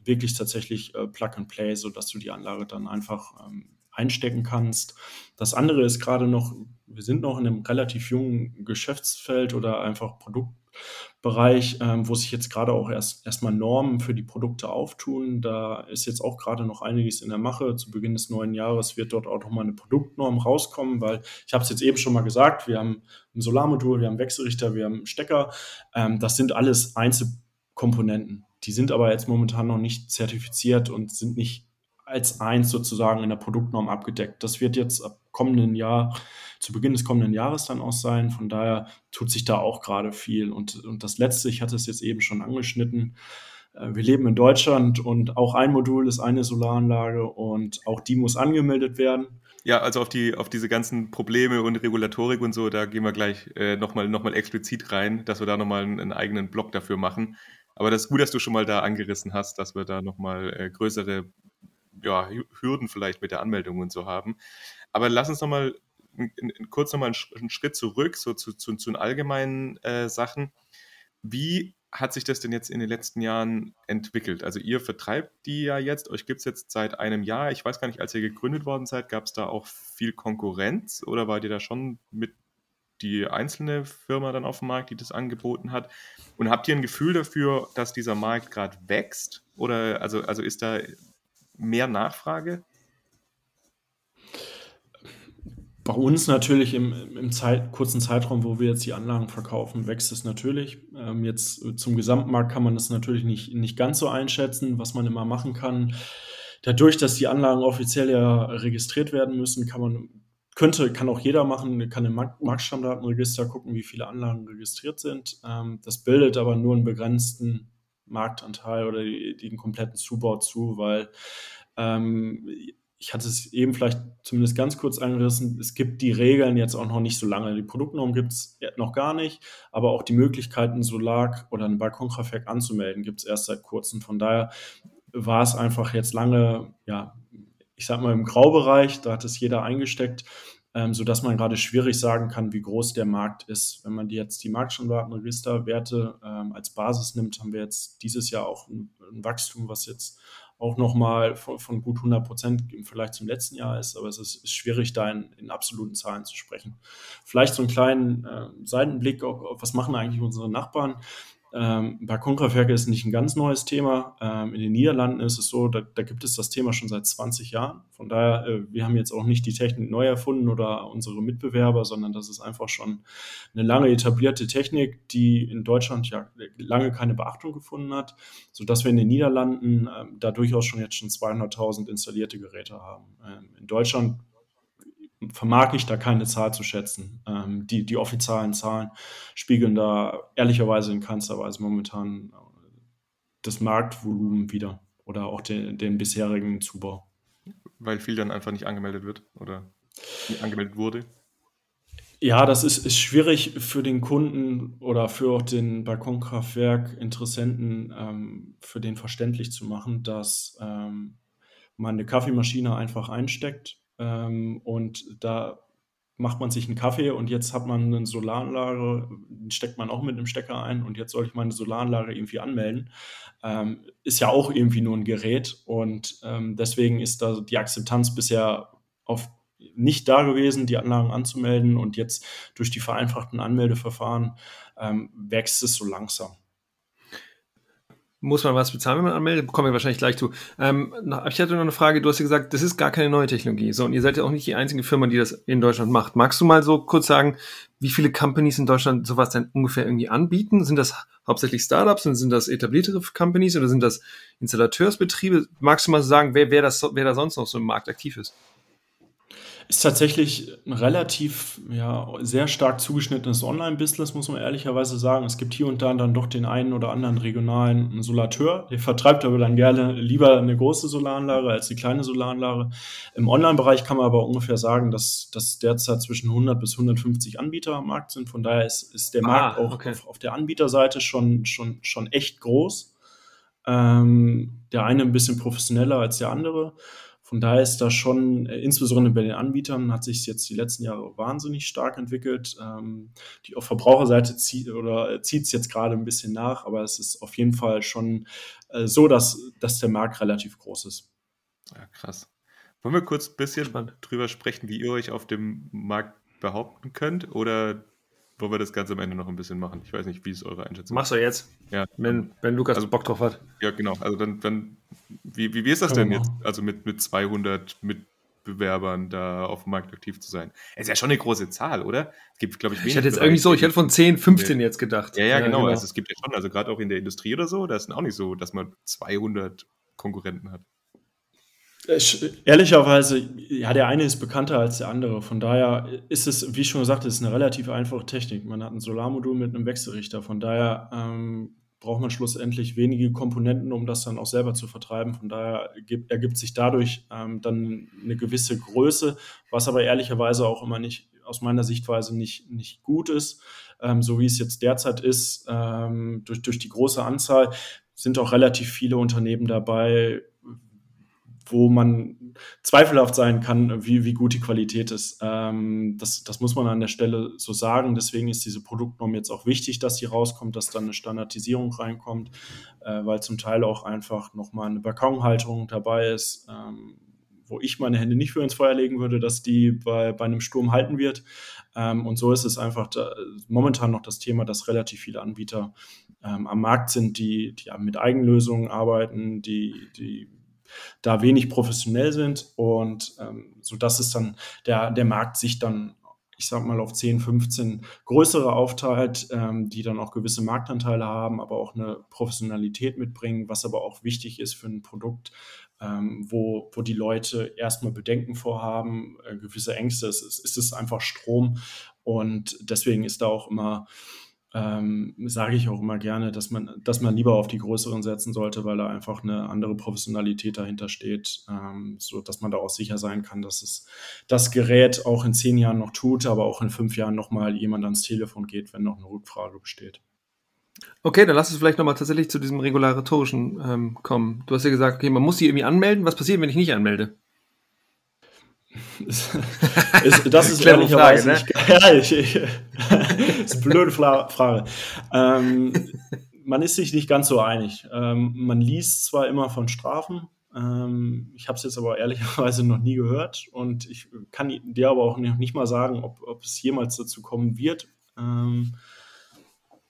wirklich tatsächlich äh, Plug and Play, sodass du die Anlage dann einfach ähm, einstecken kannst. Das andere ist gerade noch, wir sind noch in einem relativ jungen Geschäftsfeld oder einfach Produktbereich, ähm, wo sich jetzt gerade auch erst erstmal Normen für die Produkte auftun. Da ist jetzt auch gerade noch einiges in der Mache. Zu Beginn des neuen Jahres wird dort auch nochmal eine Produktnorm rauskommen, weil ich habe es jetzt eben schon mal gesagt, wir haben ein Solarmodul, wir haben Wechselrichter, wir haben Stecker. Ähm, das sind alles Einzelkomponenten. Die sind aber jetzt momentan noch nicht zertifiziert und sind nicht als eins sozusagen in der Produktnorm abgedeckt. Das wird jetzt ab kommenden Jahr, zu Beginn des kommenden Jahres dann auch sein. Von daher tut sich da auch gerade viel. Und, und das Letzte, ich hatte es jetzt eben schon angeschnitten, äh, wir leben in Deutschland und auch ein Modul ist eine Solaranlage und auch die muss angemeldet werden. Ja, also auf, die, auf diese ganzen Probleme und Regulatorik und so, da gehen wir gleich äh, nochmal noch mal explizit rein, dass wir da nochmal einen, einen eigenen Blog dafür machen. Aber das ist gut, dass du schon mal da angerissen hast, dass wir da nochmal äh, größere ja, Hürden vielleicht mit der Anmeldung und so haben. Aber lass uns nochmal kurz nochmal einen Schritt zurück, so zu, zu, zu den allgemeinen äh, Sachen. Wie hat sich das denn jetzt in den letzten Jahren entwickelt? Also ihr vertreibt die ja jetzt, euch gibt es jetzt seit einem Jahr. Ich weiß gar nicht, als ihr gegründet worden seid, gab es da auch viel Konkurrenz oder wart ihr da schon mit die einzelne Firma dann auf dem Markt, die das angeboten hat? Und habt ihr ein Gefühl dafür, dass dieser Markt gerade wächst? Oder also, also ist da mehr Nachfrage? Bei uns natürlich im, im Zeit, kurzen Zeitraum, wo wir jetzt die Anlagen verkaufen, wächst es natürlich. Ähm, jetzt zum Gesamtmarkt kann man das natürlich nicht, nicht ganz so einschätzen, was man immer machen kann. Dadurch, dass die Anlagen offiziell ja registriert werden müssen, kann man, könnte, kann auch jeder machen, kann im Marktstammdatenregister gucken, wie viele Anlagen registriert sind. Ähm, das bildet aber nur einen begrenzten Marktanteil oder den kompletten Zubau zu, weil ähm, ich hatte es eben vielleicht zumindest ganz kurz angerissen, es gibt die Regeln jetzt auch noch nicht so lange. Die Produktnorm gibt es noch gar nicht, aber auch die Möglichkeiten, Solar- oder ein Balkonkraftwerk anzumelden, gibt es erst seit kurzem. Von daher war es einfach jetzt lange, ja, ich sag mal im Graubereich, da hat es jeder eingesteckt, ähm, sodass man gerade schwierig sagen kann, wie groß der Markt ist. Wenn man die jetzt die Marktstanddatenregisterwerte ähm, als Basis nimmt, haben wir jetzt dieses Jahr auch ein, ein Wachstum, was jetzt auch nochmal von, von gut 100 Prozent Vergleich zum letzten Jahr ist. Aber es ist, ist schwierig, da in, in, absoluten Zahlen zu sprechen. Vielleicht so einen kleinen äh, Seitenblick, auf, auf, was machen eigentlich unsere Nachbarn. Ähm, Balkonkraftwerke ist nicht ein ganz neues Thema. Ähm, in den Niederlanden ist es so, da, da, gibt es das Thema schon seit 20 Jahren. Von daher, äh, wir haben jetzt auch nicht die Technik neu erfunden oder unsere Mitbewerber, sondern das ist einfach schon eine lange etablierte Technik, die in Deutschland ja lange keine Beachtung gefunden hat, sodass wir in den Niederlanden äh, da durchaus schon jetzt schon 200.000 installierte Geräte haben. Ähm, in Deutschland vermag ich da keine Zahl zu schätzen. Ähm, die, die offiziellen Zahlen spiegeln da ehrlicherweise in keinster Weise momentan äh, das Marktvolumen wieder oder auch den, den bisherigen Zubau. Weil viel dann einfach nicht angemeldet wird oder nicht angemeldet wurde? Ja, das ist, ist schwierig für den Kunden oder für auch den Balkonkraftwerk-Interessenten, ähm, für den verständlich zu machen, dass ähm, man eine Kaffeemaschine einfach einsteckt ähm, und da macht man sich einen Kaffee und jetzt hat man eine Solaranlage, den steckt man auch mit einem Stecker ein und jetzt soll ich meine Solaranlage irgendwie anmelden. Ähm, ist ja auch irgendwie nur ein Gerät und ähm, deswegen ist da die Akzeptanz bisher auf nicht da gewesen, die Anlagen anzumelden und jetzt durch die vereinfachten Anmeldeverfahren ähm, wächst es so langsam muss man was bezahlen, wenn man anmeldet? Kommen wir wahrscheinlich gleich zu. Ähm, ich hatte noch eine Frage. Du hast ja gesagt, das ist gar keine neue Technologie. So, und ihr seid ja auch nicht die einzige Firma, die das in Deutschland macht. Magst du mal so kurz sagen, wie viele Companies in Deutschland sowas denn ungefähr irgendwie anbieten? Sind das hauptsächlich Startups und sind das etabliertere Companies oder sind das Installateursbetriebe? Magst du mal sagen, wer, wer, das, wer da sonst noch so im Markt aktiv ist? Ist tatsächlich ein relativ, ja, sehr stark zugeschnittenes Online-Business, muss man ehrlicherweise sagen. Es gibt hier und da dann doch den einen oder anderen regionalen Solateur. Der vertreibt aber dann gerne lieber eine große Solaranlage als die kleine Solaranlage. Im Online-Bereich kann man aber ungefähr sagen, dass, dass derzeit zwischen 100 bis 150 Anbieter am Markt sind. Von daher ist, ist der ah, Markt auch okay. auf, auf, der Anbieterseite schon, schon, schon echt groß. Ähm, der eine ein bisschen professioneller als der andere. Von daher ist da schon, äh, insbesondere bei den Anbietern, hat sich jetzt die letzten Jahre wahnsinnig stark entwickelt. Ähm, die auf Verbraucherseite zieht oder äh, zieht es jetzt gerade ein bisschen nach, aber es ist auf jeden Fall schon äh, so, dass, dass der Markt relativ groß ist. Ja, krass. Wollen wir kurz ein bisschen Spannend. drüber sprechen, wie ihr euch auf dem Markt behaupten könnt? Oder wollen wir das Ganze am Ende noch ein bisschen machen? Ich weiß nicht, wie ist eure Einschätzung? Machst du jetzt? Ja. Wenn, wenn Lukas also, Bock drauf hat. Ja, genau. Also dann, dann wie, wie, wie ist das denn jetzt? Also mit, mit 200 Mitbewerbern da auf dem Markt aktiv zu sein? Es ist ja schon eine große Zahl, oder? Es gibt, glaube ich, wenig. Ich hätte jetzt irgendwie so, ich hätte von 10, 15 jetzt gedacht. Ja, ja, genau. genau. Also es gibt ja schon, also gerade auch in der Industrie oder so, da ist auch nicht so, dass man 200 Konkurrenten hat. Ehrlicherweise, ja, der eine ist bekannter als der andere. Von daher ist es, wie ich schon gesagt, ist eine relativ einfache Technik. Man hat ein Solarmodul mit einem Wechselrichter. Von daher ähm, braucht man schlussendlich wenige Komponenten, um das dann auch selber zu vertreiben. Von daher ergibt, ergibt sich dadurch ähm, dann eine gewisse Größe, was aber ehrlicherweise auch immer nicht aus meiner Sichtweise nicht, nicht gut ist. Ähm, so wie es jetzt derzeit ist, ähm, durch, durch die große Anzahl sind auch relativ viele Unternehmen dabei, wo man zweifelhaft sein kann, wie, wie gut die Qualität ist. Ähm, das, das muss man an der Stelle so sagen. Deswegen ist diese Produktnorm jetzt auch wichtig, dass die rauskommt, dass dann eine Standardisierung reinkommt, äh, weil zum Teil auch einfach nochmal eine Balkonhalterung dabei ist, ähm, wo ich meine Hände nicht für ins Feuer legen würde, dass die bei, bei einem Sturm halten wird. Ähm, und so ist es einfach da, momentan noch das Thema, dass relativ viele Anbieter ähm, am Markt sind, die, die mit Eigenlösungen arbeiten, die, die da wenig professionell sind und ähm, so dass es dann der, der Markt sich dann ich sag mal, auf 10, 15 größere aufteilt, ähm, die dann auch gewisse Marktanteile haben, aber auch eine Professionalität mitbringen, was aber auch wichtig ist für ein Produkt, ähm, wo, wo die Leute erstmal Bedenken vorhaben, äh, gewisse Ängste. Es ist, es ist einfach Strom und deswegen ist da auch immer ähm, sage ich auch immer gerne, dass man, dass man lieber auf die größeren setzen sollte, weil da einfach eine andere Professionalität dahinter steht, ähm, so dass man da auch sicher sein kann, dass es das Gerät auch in zehn Jahren noch tut, aber auch in fünf Jahren nochmal jemand ans Telefon geht, wenn noch eine Rückfrage besteht. Okay, dann lass uns vielleicht nochmal tatsächlich zu diesem regulatorischen ähm, kommen. Du hast ja gesagt, okay, man muss sich irgendwie anmelden. Was passiert, wenn ich nicht anmelde? Ist, das ist ehrlicherweise Frage, ne? ja, ich, ich, ist eine blöde Frage. Ähm, man ist sich nicht ganz so einig. Ähm, man liest zwar immer von Strafen, ähm, ich habe es jetzt aber ehrlicherweise noch nie gehört und ich kann dir aber auch nicht, mal sagen, ob, ob es jemals dazu kommen wird. Ähm,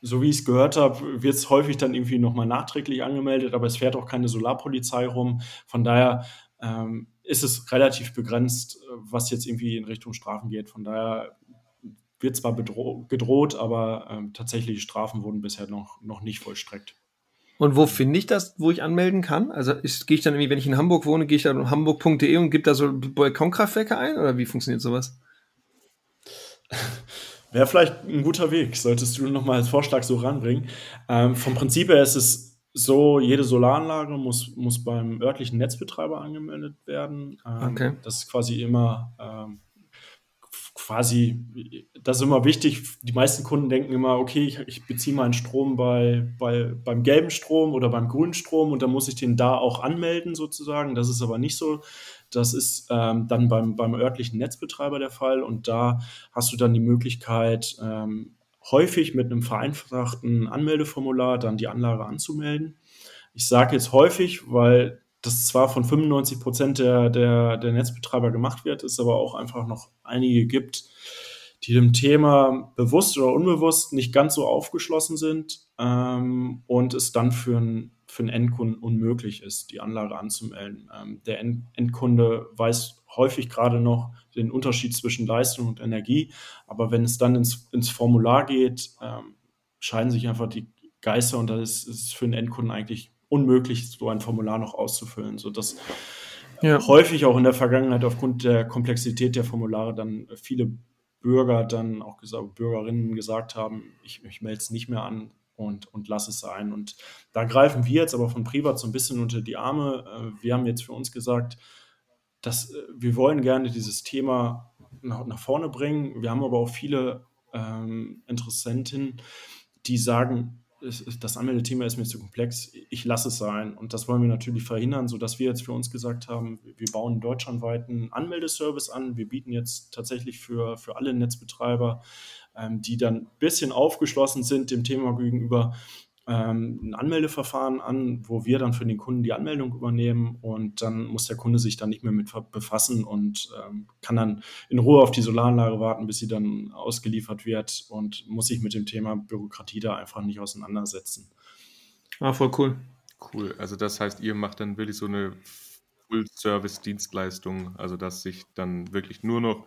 so wie ich es gehört habe, wird es häufig dann irgendwie nochmal nachträglich angemeldet, aber es fährt auch keine Solarpolizei rum. Von daher ähm, ist es relativ begrenzt, was jetzt irgendwie in Richtung Strafen geht. Von daher wird zwar gedroht, aber ähm, tatsächliche Strafen wurden bisher noch, noch nicht vollstreckt. Und wo finde ich das, wo ich anmelden kann? Also gehe ich dann irgendwie, wenn ich in Hamburg wohne, gehe ich dann hamburg.de und gebe da so Balkonkraftwerke ein oder wie funktioniert sowas? Wäre vielleicht ein guter Weg, solltest du nochmal als Vorschlag so ranbringen. Ähm, vom Prinzip her ist es so, jede Solaranlage muss, muss beim örtlichen Netzbetreiber angemeldet werden. Ähm, okay. Das ist quasi immer ähm, quasi, das ist immer wichtig. Die meisten Kunden denken immer, okay, ich, ich beziehe meinen Strom bei, bei, beim gelben Strom oder beim grünen Strom und dann muss ich den da auch anmelden sozusagen. Das ist aber nicht so. Das ist ähm, dann beim, beim örtlichen Netzbetreiber der Fall und da hast du dann die Möglichkeit, ähm, häufig mit einem vereinfachten Anmeldeformular dann die Anlage anzumelden. Ich sage jetzt häufig, weil das zwar von 95 Prozent der, der, der Netzbetreiber gemacht wird, es aber auch einfach noch einige gibt, die dem Thema bewusst oder unbewusst nicht ganz so aufgeschlossen sind ähm, und es dann für einen für einen Endkunden unmöglich ist, die Anlage anzumelden. Ähm, der End Endkunde weiß häufig gerade noch den Unterschied zwischen Leistung und Energie, aber wenn es dann ins, ins Formular geht, ähm, scheiden sich einfach die Geister und da ist es für einen Endkunden eigentlich unmöglich, so ein Formular noch auszufüllen, sodass ja. häufig auch in der Vergangenheit aufgrund der Komplexität der Formulare dann viele Bürger dann auch gesagt, Bürgerinnen gesagt haben, ich, ich melde es nicht mehr an, und, und lass es sein. Und da greifen wir jetzt aber von Privat so ein bisschen unter die Arme. Äh, wir haben jetzt für uns gesagt, dass äh, wir wollen gerne dieses Thema nach, nach vorne bringen. Wir haben aber auch viele ähm, Interessentinnen, die sagen, das Anmeldethema ist mir zu komplex, ich lasse es sein. Und das wollen wir natürlich verhindern, sodass wir jetzt für uns gesagt haben, wir bauen deutschlandweit einen Anmeldeservice an. Wir bieten jetzt tatsächlich für, für alle Netzbetreiber die dann ein bisschen aufgeschlossen sind dem Thema gegenüber, ähm, ein Anmeldeverfahren an, wo wir dann für den Kunden die Anmeldung übernehmen und dann muss der Kunde sich dann nicht mehr mit befassen und ähm, kann dann in Ruhe auf die Solaranlage warten, bis sie dann ausgeliefert wird und muss sich mit dem Thema Bürokratie da einfach nicht auseinandersetzen. Ah, voll cool. Cool. Also das heißt, ihr macht dann wirklich so eine Full-Service-Dienstleistung, also dass sich dann wirklich nur noch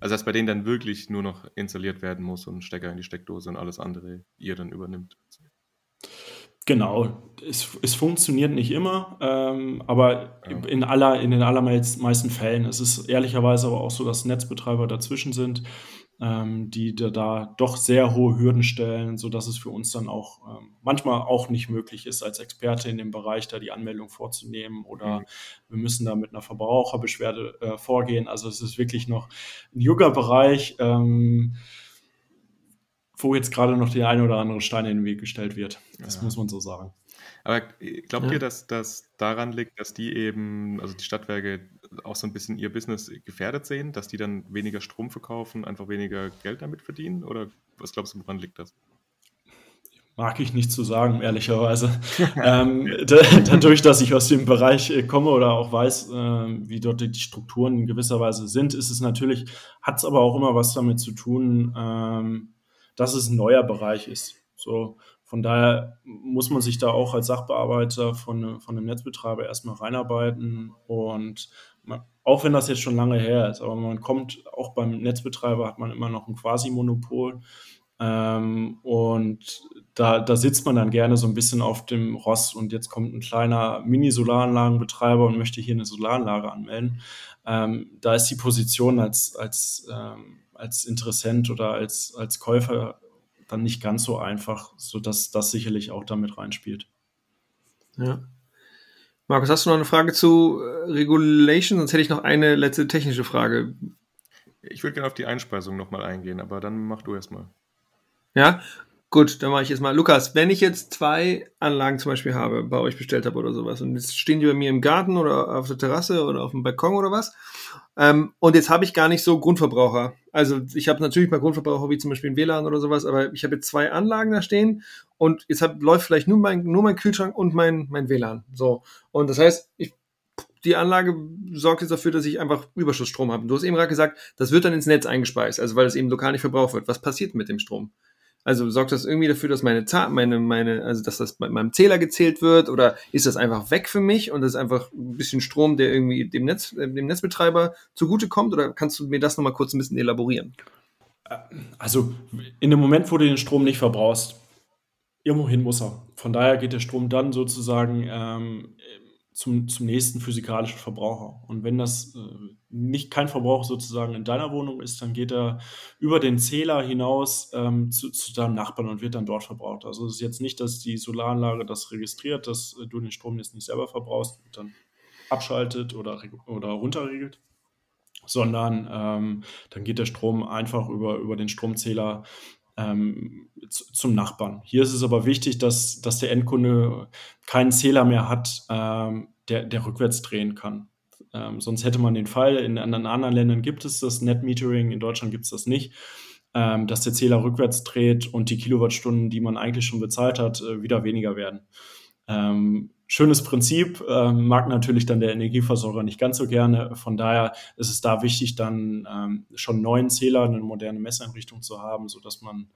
also dass bei denen dann wirklich nur noch installiert werden muss und Stecker in die Steckdose und alles andere ihr dann übernimmt. Genau, es, es funktioniert nicht immer, ähm, aber ja. in, aller, in den allermeisten Fällen. Es ist ehrlicherweise aber auch so, dass Netzbetreiber dazwischen sind ähm, die da doch sehr hohe Hürden stellen, sodass es für uns dann auch ähm, manchmal auch nicht möglich ist, als Experte in dem Bereich da die Anmeldung vorzunehmen oder mhm. wir müssen da mit einer Verbraucherbeschwerde äh, vorgehen. Also es ist wirklich noch ein junger Bereich, ähm, wo jetzt gerade noch der eine oder andere Stein in den Weg gestellt wird. Das ja. muss man so sagen. Aber äh, glaubt ja. ihr, dass das daran liegt, dass die eben, also die Stadtwerke auch so ein bisschen ihr Business gefährdet sehen, dass die dann weniger Strom verkaufen, einfach weniger Geld damit verdienen? Oder was glaubst du, woran liegt das? Mag ich nicht zu sagen, ehrlicherweise. ähm, dadurch, dass ich aus dem Bereich äh, komme oder auch weiß, äh, wie dort die Strukturen in gewisser Weise sind, ist es natürlich, hat es aber auch immer was damit zu tun, ähm, dass es ein neuer Bereich ist. So, von daher muss man sich da auch als Sachbearbeiter von, von einem Netzbetreiber erstmal reinarbeiten und man, auch wenn das jetzt schon lange her ist, aber man kommt auch beim Netzbetreiber hat man immer noch ein Quasi-Monopol ähm, und da, da sitzt man dann gerne so ein bisschen auf dem Ross und jetzt kommt ein kleiner Mini-Solaranlagenbetreiber und möchte hier eine Solaranlage anmelden. Ähm, da ist die Position als, als, ähm, als Interessent oder als, als Käufer dann nicht ganz so einfach, sodass das sicherlich auch damit reinspielt. Ja. Markus, hast du noch eine Frage zu äh, Regulation? Sonst hätte ich noch eine letzte technische Frage. Ich würde gerne auf die Einspeisung nochmal eingehen, aber dann mach du erstmal. Ja, gut, dann mache ich jetzt mal. Lukas, wenn ich jetzt zwei Anlagen zum Beispiel habe, bei euch bestellt habe oder sowas, und jetzt stehen die bei mir im Garten oder auf der Terrasse oder auf dem Balkon oder was, ähm, und jetzt habe ich gar nicht so Grundverbraucher. Also ich habe natürlich mal Grundverbraucher wie zum Beispiel ein WLAN oder sowas, aber ich habe jetzt zwei Anlagen da stehen und jetzt hab, läuft vielleicht nur mein, nur mein Kühlschrank und mein, mein WLAN. So. Und das heißt, ich die Anlage sorgt jetzt dafür, dass ich einfach Überschussstrom habe. Du hast eben gerade gesagt, das wird dann ins Netz eingespeist, also weil es eben lokal nicht verbraucht wird. Was passiert mit dem Strom? Also sorgt das irgendwie dafür, dass meine, meine, meine, also dass das bei meinem Zähler gezählt wird oder ist das einfach weg für mich und das ist einfach ein bisschen Strom, der irgendwie dem Netz, äh, dem Netzbetreiber zugutekommt? Oder kannst du mir das nochmal kurz ein bisschen elaborieren? Also in dem Moment, wo du den Strom nicht verbrauchst, irgendwohin muss er. Von daher geht der Strom dann sozusagen ähm, zum, zum nächsten physikalischen Verbraucher. Und wenn das äh, nicht kein Verbrauch sozusagen in deiner Wohnung ist, dann geht er über den Zähler hinaus ähm, zu, zu, deinem Nachbarn und wird dann dort verbraucht. Also es ist jetzt nicht, dass die Solaranlage das registriert, dass äh, du den Strom jetzt nicht selber verbrauchst und dann abschaltet oder, oder runterregelt, sondern ähm, dann geht der Strom einfach über, über den Stromzähler ähm, zum Nachbarn. Hier ist es aber wichtig, dass, dass der Endkunde keinen Zähler mehr hat, ähm, der, der rückwärts drehen kann. Ähm, sonst hätte man den Fall, in anderen, anderen Ländern gibt es das Net Metering, in Deutschland gibt es das nicht, ähm, dass der Zähler rückwärts dreht und die Kilowattstunden, die man eigentlich schon bezahlt hat, äh, wieder weniger werden. Ähm, schönes Prinzip, äh, mag natürlich dann der Energieversorger nicht ganz so gerne. Von daher ist es da wichtig, dann ähm, schon einen neuen Zähler, eine moderne Messeinrichtung zu haben, sodass man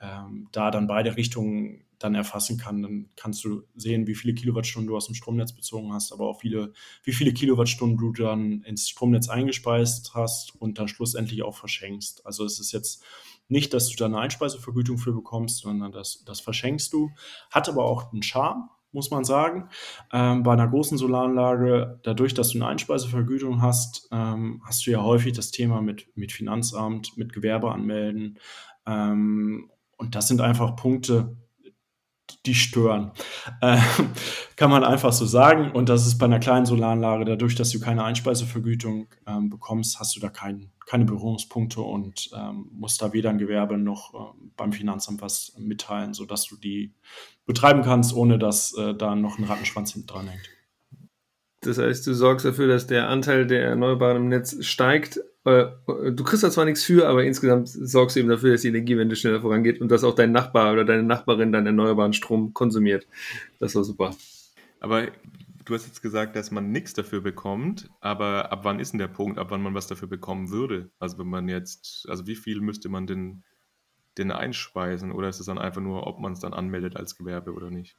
ähm, da dann beide Richtungen dann erfassen kann. Dann kannst du sehen, wie viele Kilowattstunden du aus dem Stromnetz bezogen hast, aber auch viele, wie viele Kilowattstunden du dann ins Stromnetz eingespeist hast und dann schlussendlich auch verschenkst. Also es ist jetzt nicht, dass du da eine Einspeisevergütung für bekommst, sondern das, das verschenkst du. Hat aber auch einen Charme, muss man sagen. Ähm, bei einer großen Solaranlage, dadurch, dass du eine Einspeisevergütung hast, ähm, hast du ja häufig das Thema mit, mit Finanzamt, mit Gewerbe anmelden. Ähm, und das sind einfach Punkte, die stören. Äh, kann man einfach so sagen. Und das ist bei einer kleinen Solaranlage, dadurch, dass du keine Einspeisevergütung ähm, bekommst, hast du da kein, keine Berührungspunkte und ähm, musst da weder ein Gewerbe noch äh, beim Finanzamt was mitteilen, sodass du die betreiben kannst, ohne dass äh, da noch ein Rattenschwanz hinten dran hängt. Das heißt, du sorgst dafür, dass der Anteil der Erneuerbaren im Netz steigt. Äh, du kriegst da zwar nichts für, aber insgesamt sorgst du eben dafür, dass die Energiewende schneller vorangeht und dass auch dein Nachbar oder deine Nachbarin deinen erneuerbaren Strom konsumiert. Das war super. Aber du hast jetzt gesagt, dass man nichts dafür bekommt, aber ab wann ist denn der Punkt, ab wann man was dafür bekommen würde? Also wenn man jetzt, also wie viel müsste man denn denn einspeisen? Oder ist es dann einfach nur, ob man es dann anmeldet als Gewerbe oder nicht?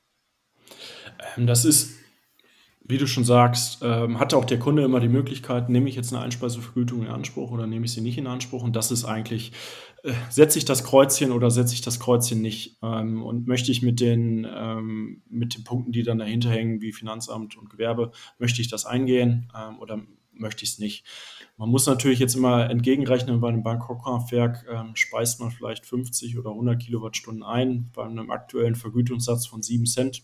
Ähm, das ist, wie du schon sagst, ähm, hat auch der Kunde immer die Möglichkeit, nehme ich jetzt eine Einspeisevergütung in Anspruch oder nehme ich sie nicht in Anspruch? Und das ist eigentlich, äh, setze ich das Kreuzchen oder setze ich das Kreuzchen nicht? Ähm, und möchte ich mit den, ähm, mit den Punkten, die dann dahinter hängen, wie Finanzamt und Gewerbe, möchte ich das eingehen ähm, oder möchte ich es nicht? Man muss natürlich jetzt immer entgegenrechnen, bei einem Bangkok-Kraftwerk ähm, speist man vielleicht 50 oder 100 Kilowattstunden ein, bei einem aktuellen Vergütungssatz von 7 Cent.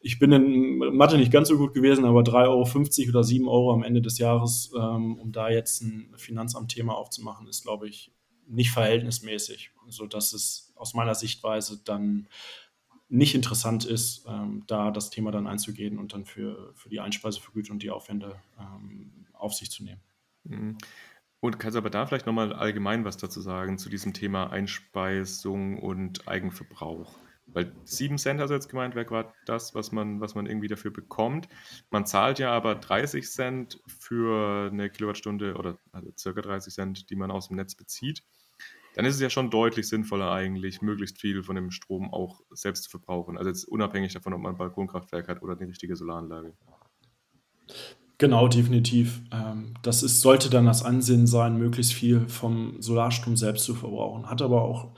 Ich bin in Mathe nicht ganz so gut gewesen, aber 3,50 Euro oder 7 Euro am Ende des Jahres, ähm, um da jetzt ein Finanzamt-Thema aufzumachen, ist, glaube ich, nicht verhältnismäßig, sodass es aus meiner Sichtweise dann nicht interessant ist, ähm, da das Thema dann einzugehen und dann für, für die Einspeisevergütung und die Aufwände ähm, auf sich zu nehmen. Mhm. Und kannst du aber da vielleicht nochmal allgemein was dazu sagen, zu diesem Thema Einspeisung und Eigenverbrauch? Weil 7 Cent hast jetzt gemeint, wäre gerade das, was man, was man irgendwie dafür bekommt. Man zahlt ja aber 30 Cent für eine Kilowattstunde oder also circa 30 Cent, die man aus dem Netz bezieht. Dann ist es ja schon deutlich sinnvoller eigentlich, möglichst viel von dem Strom auch selbst zu verbrauchen. Also jetzt unabhängig davon, ob man ein Balkonkraftwerk hat oder eine richtige Solaranlage. Genau, definitiv. Ähm, das ist, sollte dann das Ansinnen sein, möglichst viel vom Solarstrom selbst zu verbrauchen. Hat aber auch,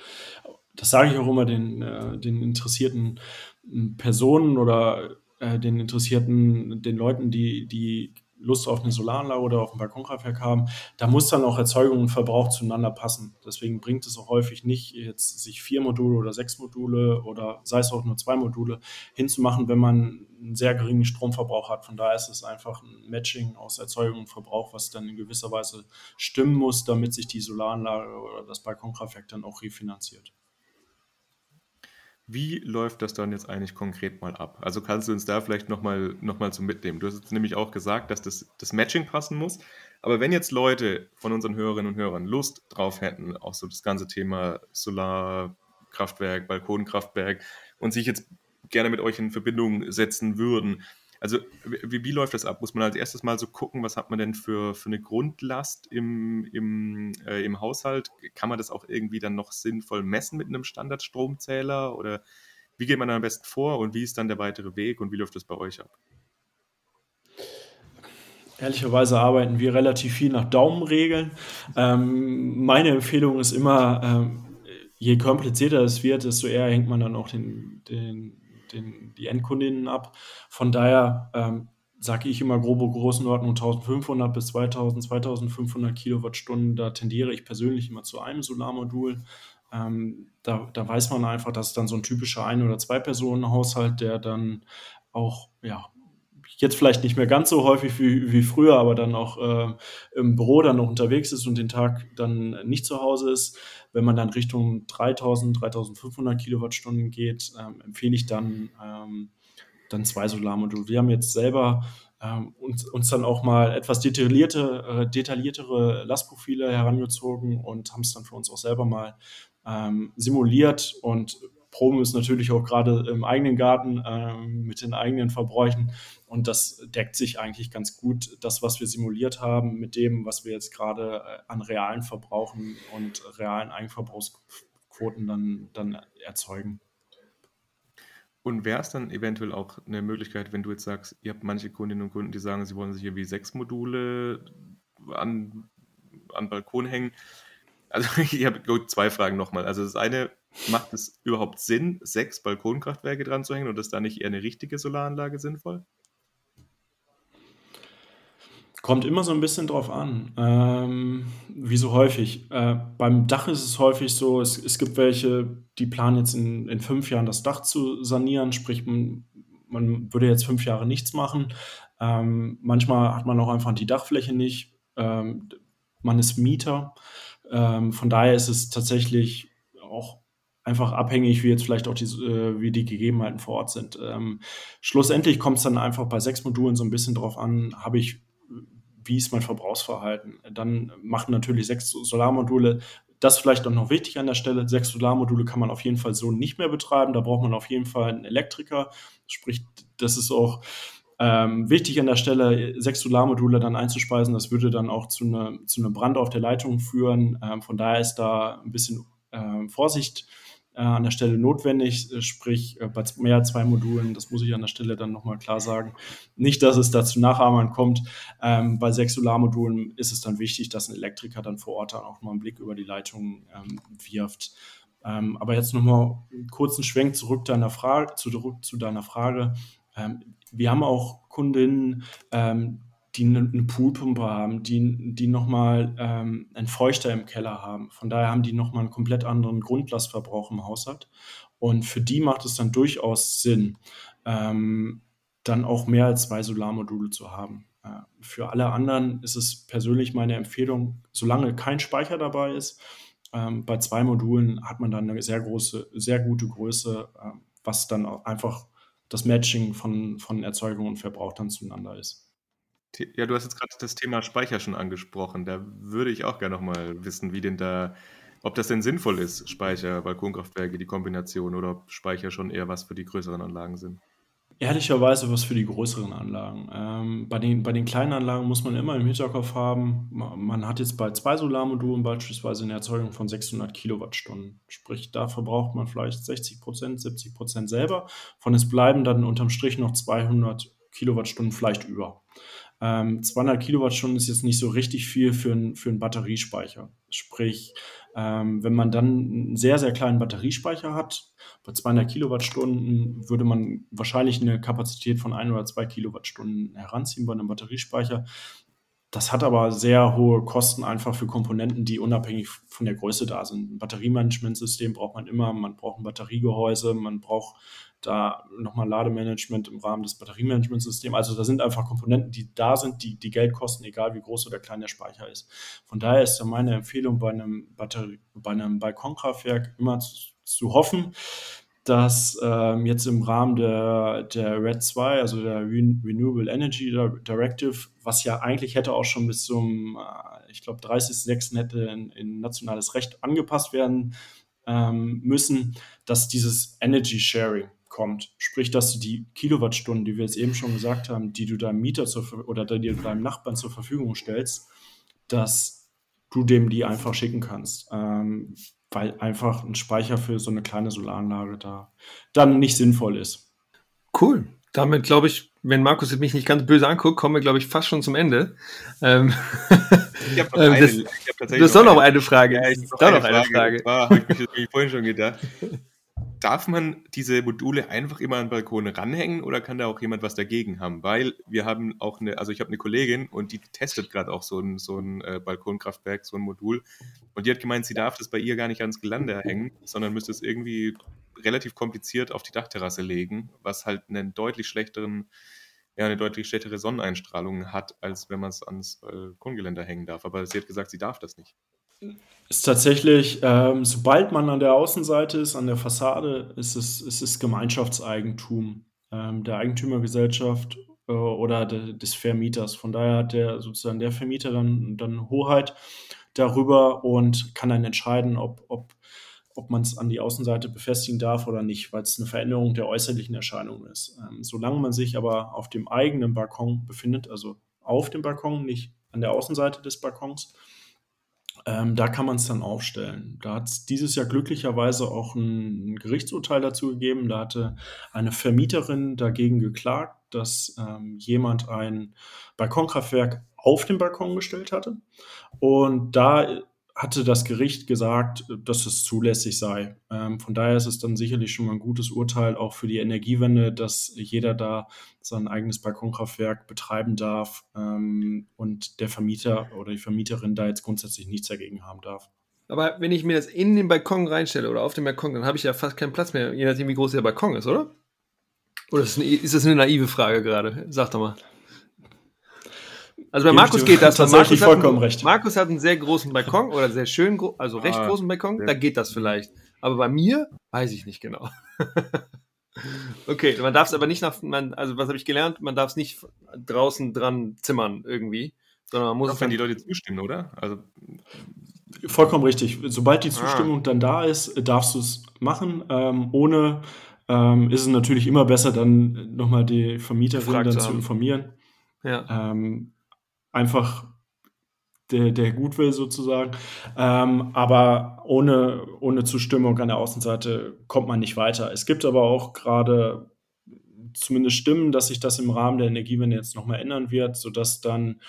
das sage ich auch immer den, äh, den interessierten hm, Personen oder äh, den interessierten, den Leuten, die, die Lust auf eine Solaranlage oder auf ein Balkonkraftwerk haben, da muss dann auch Erzeugung und Verbrauch zueinander passen. Deswegen bringt es auch häufig nicht, jetzt sich vier Module oder sechs Module oder sei es auch nur zwei Module hinzumachen, wenn man einen sehr geringen Stromverbrauch hat. Von daher ist es einfach ein Matching aus Erzeugung und Verbrauch, was dann in gewisser Weise stimmen muss, damit sich die Solaranlage oder das Balkonkraftwerk dann auch refinanziert. Wie läuft das dann jetzt eigentlich konkret mal ab? Also kannst du uns da vielleicht nochmal noch mal zum mitnehmen? Du hast jetzt nämlich auch gesagt, dass das, das Matching passen muss. Aber wenn jetzt Leute von unseren Hörerinnen und Hörern Lust drauf hätten, auch so das ganze Thema Solarkraftwerk, Balkonkraftwerk und sich jetzt gerne mit euch in Verbindung setzen würden, also wie, wie, läuft das ab? Muss man als erstes mal so gucken, was hat man denn für, für eine Grundlast im, im, äh, im Haushalt? Kann man das auch irgendwie dann noch sinnvoll messen mit einem Standardstromzähler? Oder wie geht man dann am besten vor und wie ist dann der weitere Weg und wie läuft das bei euch ab? Ehrlicherweise arbeiten wir relativ viel nach Daumenregeln. Ähm, meine Empfehlung ist immer, ähm, je komplizierter es wird, desto eher hängt man dann auch den, den den, die Endkundinnen ab. Von daher ähm, sage ich immer grobe Größenordnung 1500 bis 2000, 2500 Kilowattstunden. Da tendiere ich persönlich immer zu einem Solarmodul. Ähm, da, da weiß man einfach, dass dann so ein typischer Ein- oder Zwei-Personen-Haushalt, der dann auch ja, jetzt vielleicht nicht mehr ganz so häufig wie, wie früher, aber dann auch äh, im Büro dann noch unterwegs ist und den Tag dann nicht zu Hause ist. Wenn man dann Richtung 3000, 3500 Kilowattstunden geht, ähm, empfehle ich dann, ähm, dann zwei Solarmodule. Wir haben jetzt selber ähm, uns, uns dann auch mal etwas detaillierte, äh, detailliertere Lastprofile herangezogen und haben es dann für uns auch selber mal ähm, simuliert und proben es natürlich auch gerade im eigenen Garten ähm, mit den eigenen Verbräuchen und das deckt sich eigentlich ganz gut, das, was wir simuliert haben, mit dem, was wir jetzt gerade äh, an realen Verbrauchen und realen Eigenverbrauchsquoten dann, dann erzeugen. Und wäre es dann eventuell auch eine Möglichkeit, wenn du jetzt sagst, ihr habt manche Kundinnen und Kunden, die sagen, sie wollen sich irgendwie sechs Module an, an Balkon hängen. Also ich habe zwei Fragen nochmal. Also das eine, macht es überhaupt Sinn, sechs Balkonkraftwerke dran zu hängen und ist da nicht eher eine richtige Solaranlage sinnvoll? Kommt immer so ein bisschen drauf an, ähm, wie so häufig. Äh, beim Dach ist es häufig so, es, es gibt welche, die planen jetzt in, in fünf Jahren das Dach zu sanieren, sprich, man, man würde jetzt fünf Jahre nichts machen. Ähm, manchmal hat man auch einfach die Dachfläche nicht. Ähm, man ist Mieter. Ähm, von daher ist es tatsächlich auch einfach abhängig, wie jetzt vielleicht auch die, äh, wie die Gegebenheiten vor Ort sind. Ähm, schlussendlich kommt es dann einfach bei sechs Modulen so ein bisschen drauf an, habe ich wie ist mein Verbrauchsverhalten. Dann machen natürlich sechs Solarmodule das vielleicht auch noch wichtig an der Stelle. Sechs Solarmodule kann man auf jeden Fall so nicht mehr betreiben. Da braucht man auf jeden Fall einen Elektriker. Sprich, das ist auch ähm, wichtig an der Stelle, sechs Solarmodule dann einzuspeisen. Das würde dann auch zu, eine, zu einem Brand auf der Leitung führen. Ähm, von daher ist da ein bisschen äh, Vorsicht an der Stelle notwendig, äh, sprich äh, bei mehr als zwei Modulen, das muss ich an der Stelle dann nochmal klar sagen. Nicht, dass es dazu Nachahmern kommt. Ähm, bei sechs Solarmodulen ist es dann wichtig, dass ein Elektriker dann vor Ort dann auch mal einen Blick über die Leitung ähm, wirft. Ähm, aber jetzt nochmal einen kurzen Schwenk zurück deiner zurück zu deiner Frage. Ähm, wir haben auch Kundinnen, ähm, die eine, Poolpumpe haben, die, die nochmal ähm, einen Feuchter im Keller haben. Von daher haben die nochmal einen komplett anderen Grundlastverbrauch im Haushalt. Und für die macht es dann durchaus Sinn, ähm, dann auch mehr als zwei Solarmodule zu haben. Äh, für alle anderen ist es persönlich meine Empfehlung, solange kein Speicher dabei ist, ähm, bei zwei Modulen hat man dann eine sehr große, sehr gute Größe, äh, was dann auch einfach das Matching von, von Erzeugung und Verbrauch dann zueinander ist. Ja, du hast jetzt gerade das Thema Speicher schon angesprochen. Da würde ich auch gerne nochmal wissen, wie denn da, ob das denn sinnvoll ist, Speicher, Balkonkraftwerke, die Kombination, oder ob Speicher schon eher was für die größeren Anlagen sind. Ehrlicherweise was für die größeren Anlagen. Ähm, bei, den, bei den kleinen Anlagen muss man immer im Hinterkopf haben, man hat jetzt bei zwei Solarmodulen beispielsweise eine Erzeugung von 600 Kilowattstunden. Sprich, da verbraucht man vielleicht 60 Prozent, 70 Prozent selber. Von es bleiben dann unterm Strich noch 200 Kilowattstunden vielleicht über. Ähm, 200 Kilowattstunden ist jetzt nicht so richtig viel für, ein, für einen Batteriespeicher. Sprich, ähm, wenn man dann einen sehr, sehr kleinen Batteriespeicher hat, bei 200 Kilowattstunden würde man wahrscheinlich eine Kapazität von ein oder zwei Kilowattstunden heranziehen bei einem Batteriespeicher. Das hat aber sehr hohe Kosten einfach für Komponenten, die unabhängig von der Größe da sind. Ein Batteriemanagementsystem braucht man immer, man braucht ein Batteriegehäuse, man braucht da nochmal Lademanagement im Rahmen des Batteriemanagementsystems. Also da sind einfach Komponenten, die da sind, die, die Geld kosten, egal wie groß oder klein der Speicher ist. Von daher ist meine Empfehlung bei einem, Batterie, bei einem Balkonkraftwerk immer zu, zu hoffen, dass ähm, jetzt im Rahmen der, der RED 2, also der Renewable Energy Directive, was ja eigentlich hätte auch schon bis zum, äh, ich glaube, 30.06. hätte in, in, nationales Recht angepasst werden ähm, müssen, dass dieses Energy Sharing kommt. Sprich, dass du die Kilowattstunden, die wir jetzt eben schon gesagt haben, die du deinem Mieter zur, oder die deinem Nachbarn zur Verfügung stellst, dass du dem die einfach schicken kannst. Ähm, weil einfach ein Speicher für so eine kleine Solaranlage da dann nicht sinnvoll ist. Cool. Damit glaube ich, wenn Markus mich nicht ganz böse anguckt, kommen wir, glaube ich, fast schon zum Ende. Ähm, ich habe noch ähm, eine. ich hab tatsächlich du hast doch noch eine Frage. Ja, ich habe noch, noch eine Frage. Frage. habe ich mich vorhin schon gedacht. Darf man diese Module einfach immer an den Balkon ranhängen oder kann da auch jemand was dagegen haben? Weil wir haben auch eine, also ich habe eine Kollegin und die testet gerade auch so ein, so ein äh, Balkonkraftwerk, so ein Modul. Und die hat gemeint, sie darf das bei ihr gar nicht ans Gelände hängen, sondern müsste es irgendwie relativ kompliziert auf die Dachterrasse legen, was halt einen deutlich schlechteren, ja, eine deutlich schlechtere Sonneneinstrahlung hat, als wenn man es ans Balkongeländer hängen darf. Aber sie hat gesagt, sie darf das nicht ist tatsächlich, ähm, sobald man an der Außenseite ist, an der Fassade, ist es, ist es Gemeinschaftseigentum ähm, der Eigentümergesellschaft äh, oder de, des Vermieters. Von daher hat der sozusagen der Vermieter dann, dann Hoheit darüber und kann dann entscheiden, ob, ob, ob man es an die Außenseite befestigen darf oder nicht, weil es eine Veränderung der äußerlichen Erscheinung ist. Ähm, solange man sich aber auf dem eigenen Balkon befindet, also auf dem Balkon, nicht an der Außenseite des Balkons, ähm, da kann man es dann aufstellen. Da hat es dieses Jahr glücklicherweise auch ein, ein, Gerichtsurteil dazu gegeben. Da hatte eine Vermieterin dagegen geklagt, dass ähm, jemand ein Balkonkraftwerk auf den Balkon gestellt hatte. Und da hatte das Gericht gesagt, dass es zulässig sei. Ähm, von daher ist es dann sicherlich schon mal ein gutes Urteil auch für die Energiewende, dass jeder da sein eigenes Balkonkraftwerk betreiben darf ähm, und der Vermieter oder die Vermieterin da jetzt grundsätzlich nichts dagegen haben darf. Aber wenn ich mir das in den Balkon reinstelle oder auf den Balkon, dann habe ich ja fast keinen Platz mehr, je nachdem, wie groß der Balkon ist, oder? Oder ist eine, ist das eine naive Frage gerade? Sag doch mal. Also bei Markus geht das. Tatsächlich Markus vollkommen einen, recht. Markus hat einen sehr großen Balkon oder sehr schön, also recht ah, großen Balkon. Ja. Da geht das vielleicht. Aber bei mir weiß ich nicht genau. okay, man darf es aber nicht nach, man, also was habe ich gelernt? Man darf es nicht draußen dran zimmern irgendwie, sondern man muss. Auch wenn die Leute zustimmen, oder? Also vollkommen richtig. Sobald die ah. Zustimmung ah. dann da ist, darfst du es machen. Ähm, ohne ähm, ist es natürlich immer besser, dann nochmal die Vermieterin dann zu informieren. Ja. Ähm, einfach der, der Gutwill sozusagen. Ähm, aber ohne, ohne Zustimmung an der Außenseite kommt man nicht weiter. Es gibt aber auch gerade zumindest Stimmen, dass sich das im Rahmen der Energiewende jetzt nochmal ändern wird, sodass dann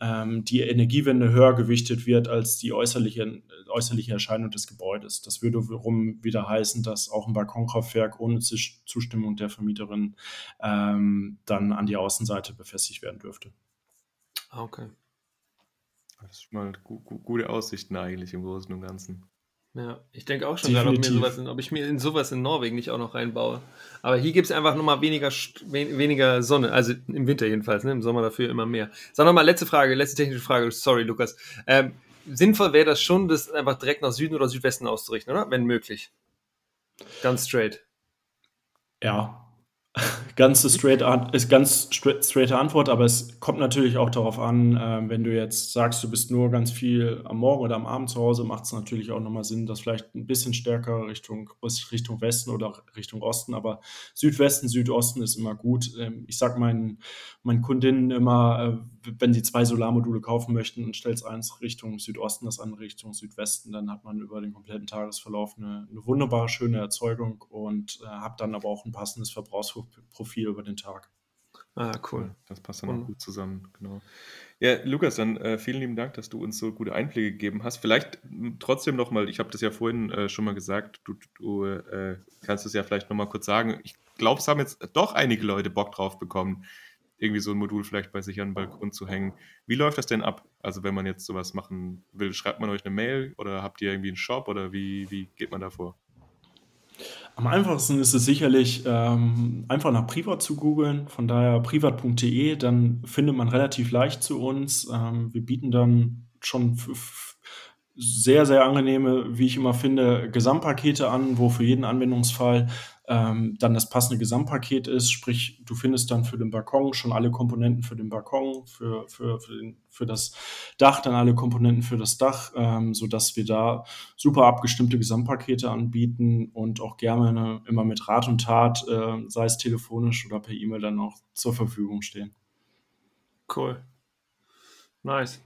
ähm, die Energiewende höher gewichtet wird als die äußerliche, äußerliche Erscheinung des Gebäudes. Das würde wiederum wieder heißen, dass auch ein Balkonkraftwerk ohne Zustimmung der Vermieterin ähm, dann an die Außenseite befestigt werden dürfte. Ah, okay. Das ist mal gu gu gute Aussichten eigentlich im Großen und Ganzen. Ja, ich denke auch schon gerade, ob, sowas in, ob ich mir in sowas in Norwegen nicht auch noch reinbaue. Aber hier gibt es einfach nochmal weniger, weniger Sonne, also im Winter jedenfalls, ne? im Sommer dafür immer mehr. Sag nochmal, letzte Frage, letzte technische Frage, sorry Lukas. Ähm, sinnvoll wäre das schon, das einfach direkt nach Süden oder Südwesten auszurichten, oder? Wenn möglich. Ganz straight. Ja, ganz straight ist ganz straight Antwort, aber es kommt natürlich auch darauf an, äh, wenn du jetzt sagst, du bist nur ganz viel am Morgen oder am Abend zu Hause, macht es natürlich auch nochmal Sinn, das vielleicht ein bisschen stärker Richtung, Richtung Westen oder Richtung Osten, aber Südwesten, Südosten ist immer gut. Ähm, ich sage meinen, meinen Kundinnen immer, äh, wenn sie zwei Solarmodule kaufen möchten und stellst eins Richtung Südosten, das andere Richtung Südwesten, dann hat man über den kompletten Tagesverlauf eine, eine wunderbare, schöne Erzeugung und äh, hat dann aber auch ein passendes Verbrauchsprofil über den Tag. Ah, cool. Das passt dann auch gut zusammen, genau. Ja, Lukas, dann äh, vielen lieben Dank, dass du uns so gute Einblicke gegeben hast. Vielleicht trotzdem nochmal, ich habe das ja vorhin äh, schon mal gesagt, du, du äh, kannst es ja vielleicht nochmal kurz sagen. Ich glaube, es haben jetzt doch einige Leute Bock drauf bekommen, irgendwie so ein Modul vielleicht bei sich an den Balkon zu hängen. Wie läuft das denn ab? Also wenn man jetzt sowas machen will, schreibt man euch eine Mail oder habt ihr irgendwie einen Shop oder wie, wie geht man da vor? Am einfachsten ist es sicherlich, ähm, einfach nach Privat zu googeln. Von daher privat.de, dann findet man relativ leicht zu uns. Ähm, wir bieten dann schon sehr, sehr angenehme, wie ich immer finde, Gesamtpakete an, wo für jeden Anwendungsfall ähm, dann das passende Gesamtpaket ist. Sprich, du findest dann für den Balkon schon alle Komponenten für den Balkon, für, für, für, den, für das Dach, dann alle Komponenten für das Dach, ähm, sodass wir da super abgestimmte Gesamtpakete anbieten und auch gerne immer mit Rat und Tat, äh, sei es telefonisch oder per E-Mail, dann auch zur Verfügung stehen. Cool. Nice.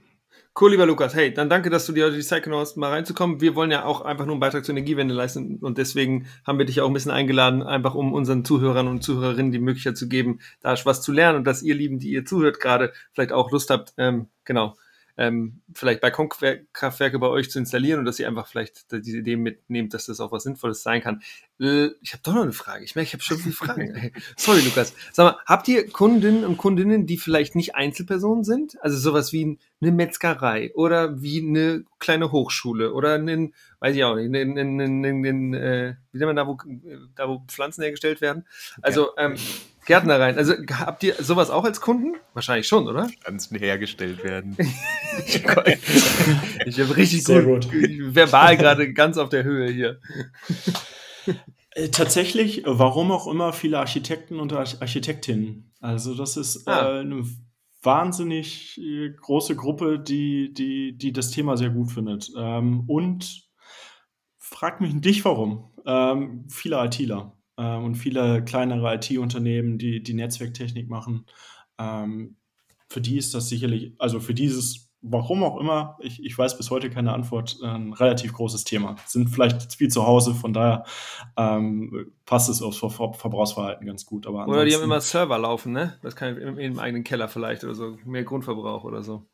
Cool, lieber Lukas. Hey, dann danke, dass du dir die Zeit genommen hast, mal reinzukommen. Wir wollen ja auch einfach nur einen Beitrag zur Energiewende leisten und deswegen haben wir dich auch ein bisschen eingeladen, einfach um unseren Zuhörern und Zuhörerinnen die Möglichkeit zu geben, da was zu lernen und dass ihr Lieben, die ihr zuhört, gerade vielleicht auch Lust habt, ähm, genau, ähm, vielleicht Balkonkraftwerke bei euch zu installieren und dass ihr einfach vielleicht diese Idee mitnehmt, dass das auch was Sinnvolles sein kann. Äh, ich habe doch noch eine Frage. Ich merke, ich habe schon viele Fragen. Sorry, Lukas. Sag mal, habt ihr Kundinnen und Kundinnen, die vielleicht nicht Einzelpersonen sind? Also sowas wie eine Metzgerei oder wie eine kleine Hochschule oder einen, weiß ich auch nicht, einen, einen, einen, einen äh, wie nennt man da, wo, da, wo Pflanzen hergestellt werden? Also, ähm, Gärtnereien. Also habt ihr sowas auch als Kunden? Wahrscheinlich schon, oder? Pflanzen hergestellt werden. ich habe richtig Sehr gut, gut. verbal gerade ganz auf der Höhe hier. Äh, tatsächlich, warum auch immer, viele Architekten und Architektinnen. Also das ist ah. äh, eine wahnsinnig äh, große Gruppe, die, die, die das Thema sehr gut findet. Ähm, und frag mich dich warum. Ähm, viele ITler äh, und viele kleinere IT-Unternehmen, die die Netzwerktechnik machen. Ähm, für die ist das sicherlich, also für dieses, warum auch immer, ich, ich weiß bis heute keine Antwort, ein relativ großes Thema. Sind vielleicht viel zu Hause, von daher ähm, passt es aufs Ver Ver Verbrauchsverhalten ganz gut. Aber oder die haben immer Server laufen, ne? Das kann im, im eigenen Keller vielleicht oder so, mehr Grundverbrauch oder so.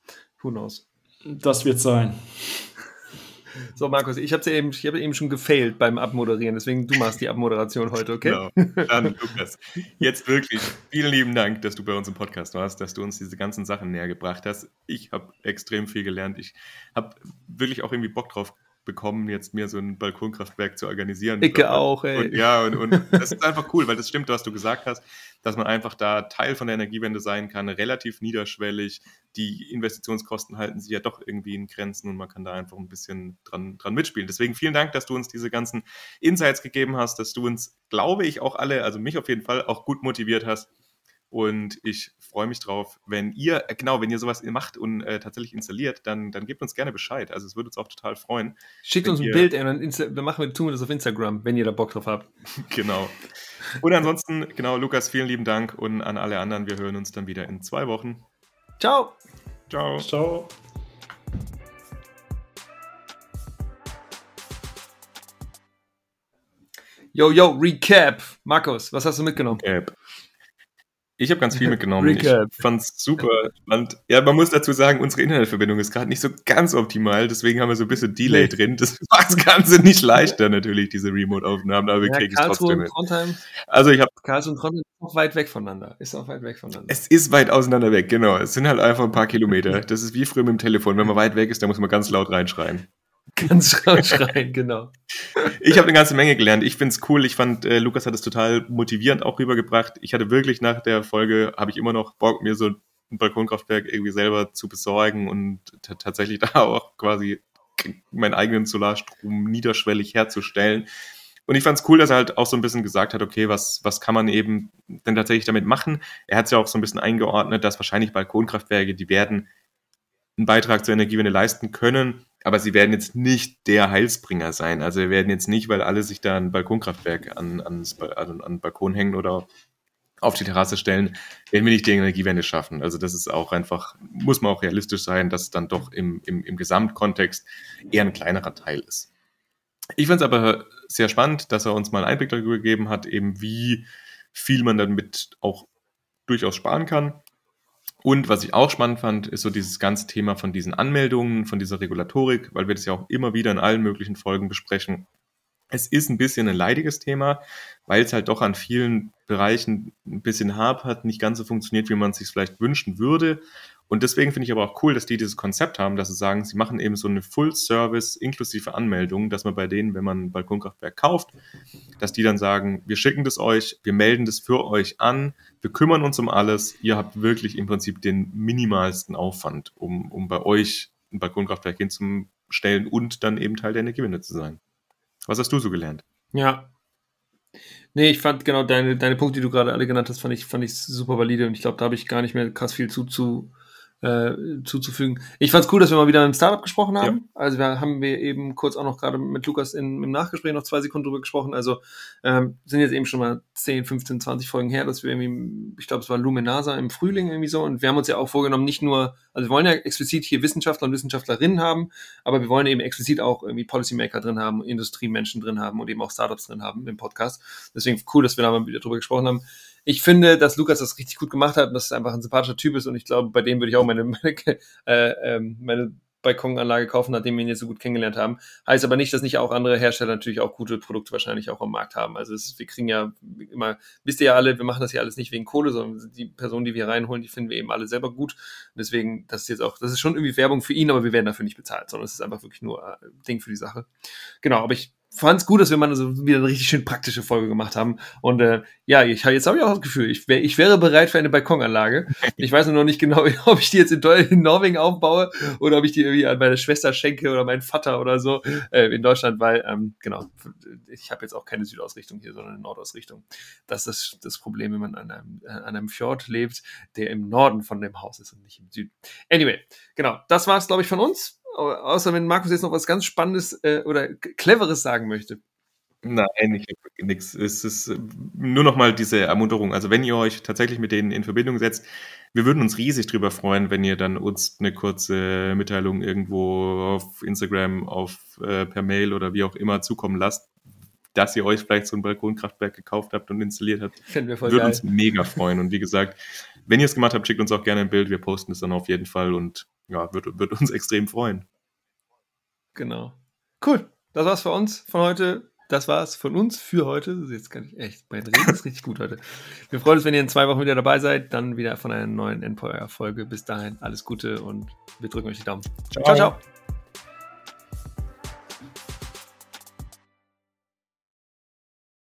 Who knows? Das wird sein. So, Markus, ich habe eben, hab eben schon gefailt beim Abmoderieren, deswegen du machst die Abmoderation heute, okay? Genau. Dann, Lukas, jetzt wirklich vielen lieben Dank, dass du bei uns im Podcast warst, dass du uns diese ganzen Sachen näher gebracht hast. Ich habe extrem viel gelernt. Ich habe wirklich auch irgendwie Bock drauf bekommen, jetzt mir so ein Balkonkraftwerk zu organisieren. Ich auch, ey. Und, ja, und, und das ist einfach cool, weil das stimmt, was du gesagt hast, dass man einfach da Teil von der Energiewende sein kann, relativ niederschwellig. Die Investitionskosten halten sich ja doch irgendwie in Grenzen und man kann da einfach ein bisschen dran, dran mitspielen. Deswegen vielen Dank, dass du uns diese ganzen Insights gegeben hast, dass du uns, glaube ich, auch alle, also mich auf jeden Fall, auch gut motiviert hast, und ich freue mich drauf, wenn ihr, äh, genau, wenn ihr sowas macht und äh, tatsächlich installiert, dann, dann gebt uns gerne Bescheid. Also es würde uns auch total freuen. Schickt uns ein ihr, Bild, ey, dann, dann machen wir, tun wir das auf Instagram, wenn ihr da Bock drauf habt. genau. Und ansonsten, genau, Lukas, vielen lieben Dank und an alle anderen, wir hören uns dann wieder in zwei Wochen. Ciao. Ciao. Ciao. Yo, yo, Recap. Markus, was hast du mitgenommen? Recap. Ich habe ganz viel mitgenommen. Recap. Ich fand's super spannend. Ja, man muss dazu sagen, unsere Internetverbindung ist gerade nicht so ganz optimal, deswegen haben wir so ein bisschen Delay drin. Das macht das Ganze nicht leichter natürlich, diese Remote-Aufnahmen, aber wir ja, kriegen es trotzdem. Und Trondheim, also ich habe Karlsruhe und Trondheim ist auch weit weg voneinander. Ist auch weit weg voneinander. Es ist weit auseinander weg, genau. Es sind halt einfach ein paar Kilometer. Das ist wie früher mit dem Telefon. Wenn man weit weg ist, dann muss man ganz laut reinschreien. Ganz laut schreien, genau. Ich habe eine ganze Menge gelernt. Ich finde es cool. Ich fand, äh, Lukas hat es total motivierend auch rübergebracht. Ich hatte wirklich nach der Folge, habe ich immer noch Bock, mir so ein Balkonkraftwerk irgendwie selber zu besorgen und tatsächlich da auch quasi meinen eigenen Solarstrom niederschwellig herzustellen. Und ich fand es cool, dass er halt auch so ein bisschen gesagt hat, okay, was, was kann man eben denn tatsächlich damit machen? Er hat es ja auch so ein bisschen eingeordnet, dass wahrscheinlich Balkonkraftwerke, die werden einen Beitrag zur Energiewende leisten können, aber sie werden jetzt nicht der Heilsbringer sein. Also wir werden jetzt nicht, weil alle sich da ein Balkonkraftwerk an, ans, also an den Balkon hängen oder auf die Terrasse stellen, werden wir nicht die Energiewende schaffen. Also das ist auch einfach, muss man auch realistisch sein, dass es dann doch im, im, im Gesamtkontext eher ein kleinerer Teil ist. Ich finde es aber sehr spannend, dass er uns mal einen Einblick darüber gegeben hat, eben wie viel man damit auch durchaus sparen kann. Und was ich auch spannend fand, ist so dieses ganze Thema von diesen Anmeldungen, von dieser Regulatorik, weil wir das ja auch immer wieder in allen möglichen Folgen besprechen. Es ist ein bisschen ein leidiges Thema, weil es halt doch an vielen Bereichen ein bisschen hapert, nicht ganz so funktioniert, wie man es sich vielleicht wünschen würde. Und deswegen finde ich aber auch cool, dass die dieses Konzept haben, dass sie sagen, sie machen eben so eine Full-Service inklusive Anmeldung, dass man bei denen, wenn man ein Balkonkraftwerk kauft, dass die dann sagen, wir schicken das euch, wir melden das für euch an, wir kümmern uns um alles, ihr habt wirklich im Prinzip den minimalsten Aufwand, um, um bei euch ein Balkonkraftwerk hinzustellen und dann eben Teil der Gewinne zu sein. Was hast du so gelernt? Ja, Nee, ich fand genau deine, deine Punkte, die du gerade alle genannt hast, fand ich, fand ich super valide und ich glaube, da habe ich gar nicht mehr krass viel zu, zu, äh, zuzufügen. Ich fand es cool, dass wir mal wieder mit dem Startup gesprochen haben. Ja. Also wir haben wir eben kurz auch noch gerade mit Lukas in, im Nachgespräch noch zwei Sekunden drüber gesprochen. Also ähm, sind jetzt eben schon mal 10, 15, 20 Folgen her, dass wir irgendwie, ich glaube, es war Luminasa im Frühling irgendwie so. Und wir haben uns ja auch vorgenommen, nicht nur, also wir wollen ja explizit hier Wissenschaftler und Wissenschaftlerinnen haben, aber wir wollen eben explizit auch irgendwie Policymaker drin haben, Industriemenschen drin haben und eben auch Startups drin haben im Podcast. Deswegen cool, dass wir da mal wieder drüber gesprochen haben ich finde, dass Lukas das richtig gut gemacht hat und dass es einfach ein sympathischer Typ ist und ich glaube, bei dem würde ich auch meine, meine, äh, ähm, meine Balkonanlage kaufen, nachdem wir ihn jetzt so gut kennengelernt haben. Heißt aber nicht, dass nicht auch andere Hersteller natürlich auch gute Produkte wahrscheinlich auch am Markt haben. Also ist, wir kriegen ja immer, wisst ihr ja alle, wir machen das ja alles nicht wegen Kohle, sondern die Personen, die wir reinholen, die finden wir eben alle selber gut. Und deswegen, das ist jetzt auch, das ist schon irgendwie Werbung für ihn, aber wir werden dafür nicht bezahlt, sondern es ist einfach wirklich nur ein äh, Ding für die Sache. Genau, aber ich fand es gut, dass wir mal so wieder eine richtig schön praktische Folge gemacht haben. Und äh, ja, ich, jetzt habe ich auch das Gefühl, ich, wär, ich wäre bereit für eine Balkonanlage. Ich weiß nur noch nicht genau, ob ich die jetzt in, in, Norwegen aufbaue oder ob ich die irgendwie an meine Schwester schenke oder meinen Vater oder so äh, in Deutschland, weil, ähm, genau, ich habe jetzt auch keine Südausrichtung hier, sondern eine Nordausrichtung. Das ist das Problem, wenn man an einem, äh, an einem Fjord lebt, der im Norden von dem Haus ist und nicht im Süden. Anyway, genau, das war es, glaube ich, von uns außer wenn Markus jetzt noch was ganz Spannendes äh, oder Cleveres sagen möchte. Nein, ich nichts. Es ist äh, nur noch mal diese Ermunterung. Also wenn ihr euch tatsächlich mit denen in Verbindung setzt, wir würden uns riesig drüber freuen, wenn ihr dann uns eine kurze Mitteilung irgendwo auf Instagram, auf äh, per Mail oder wie auch immer zukommen lasst, dass ihr euch vielleicht so ein Balkonkraftwerk gekauft habt und installiert habt. Finden wir voll Würde uns mega freuen. Und wie gesagt, wenn ihr es gemacht habt, schickt uns auch gerne ein Bild. Wir posten es dann auf jeden Fall und ja, wird, wird uns extrem freuen. Genau. Cool. Das war's für uns von heute. Das war's von uns für heute. Jetzt gar nicht echt. Mein Reden ist richtig gut heute. Wir freuen uns, wenn ihr in zwei Wochen wieder dabei seid. Dann wieder von einer neuen Empire-Folge. Bis dahin alles Gute und wir drücken euch die Daumen. ciao. ciao. ciao.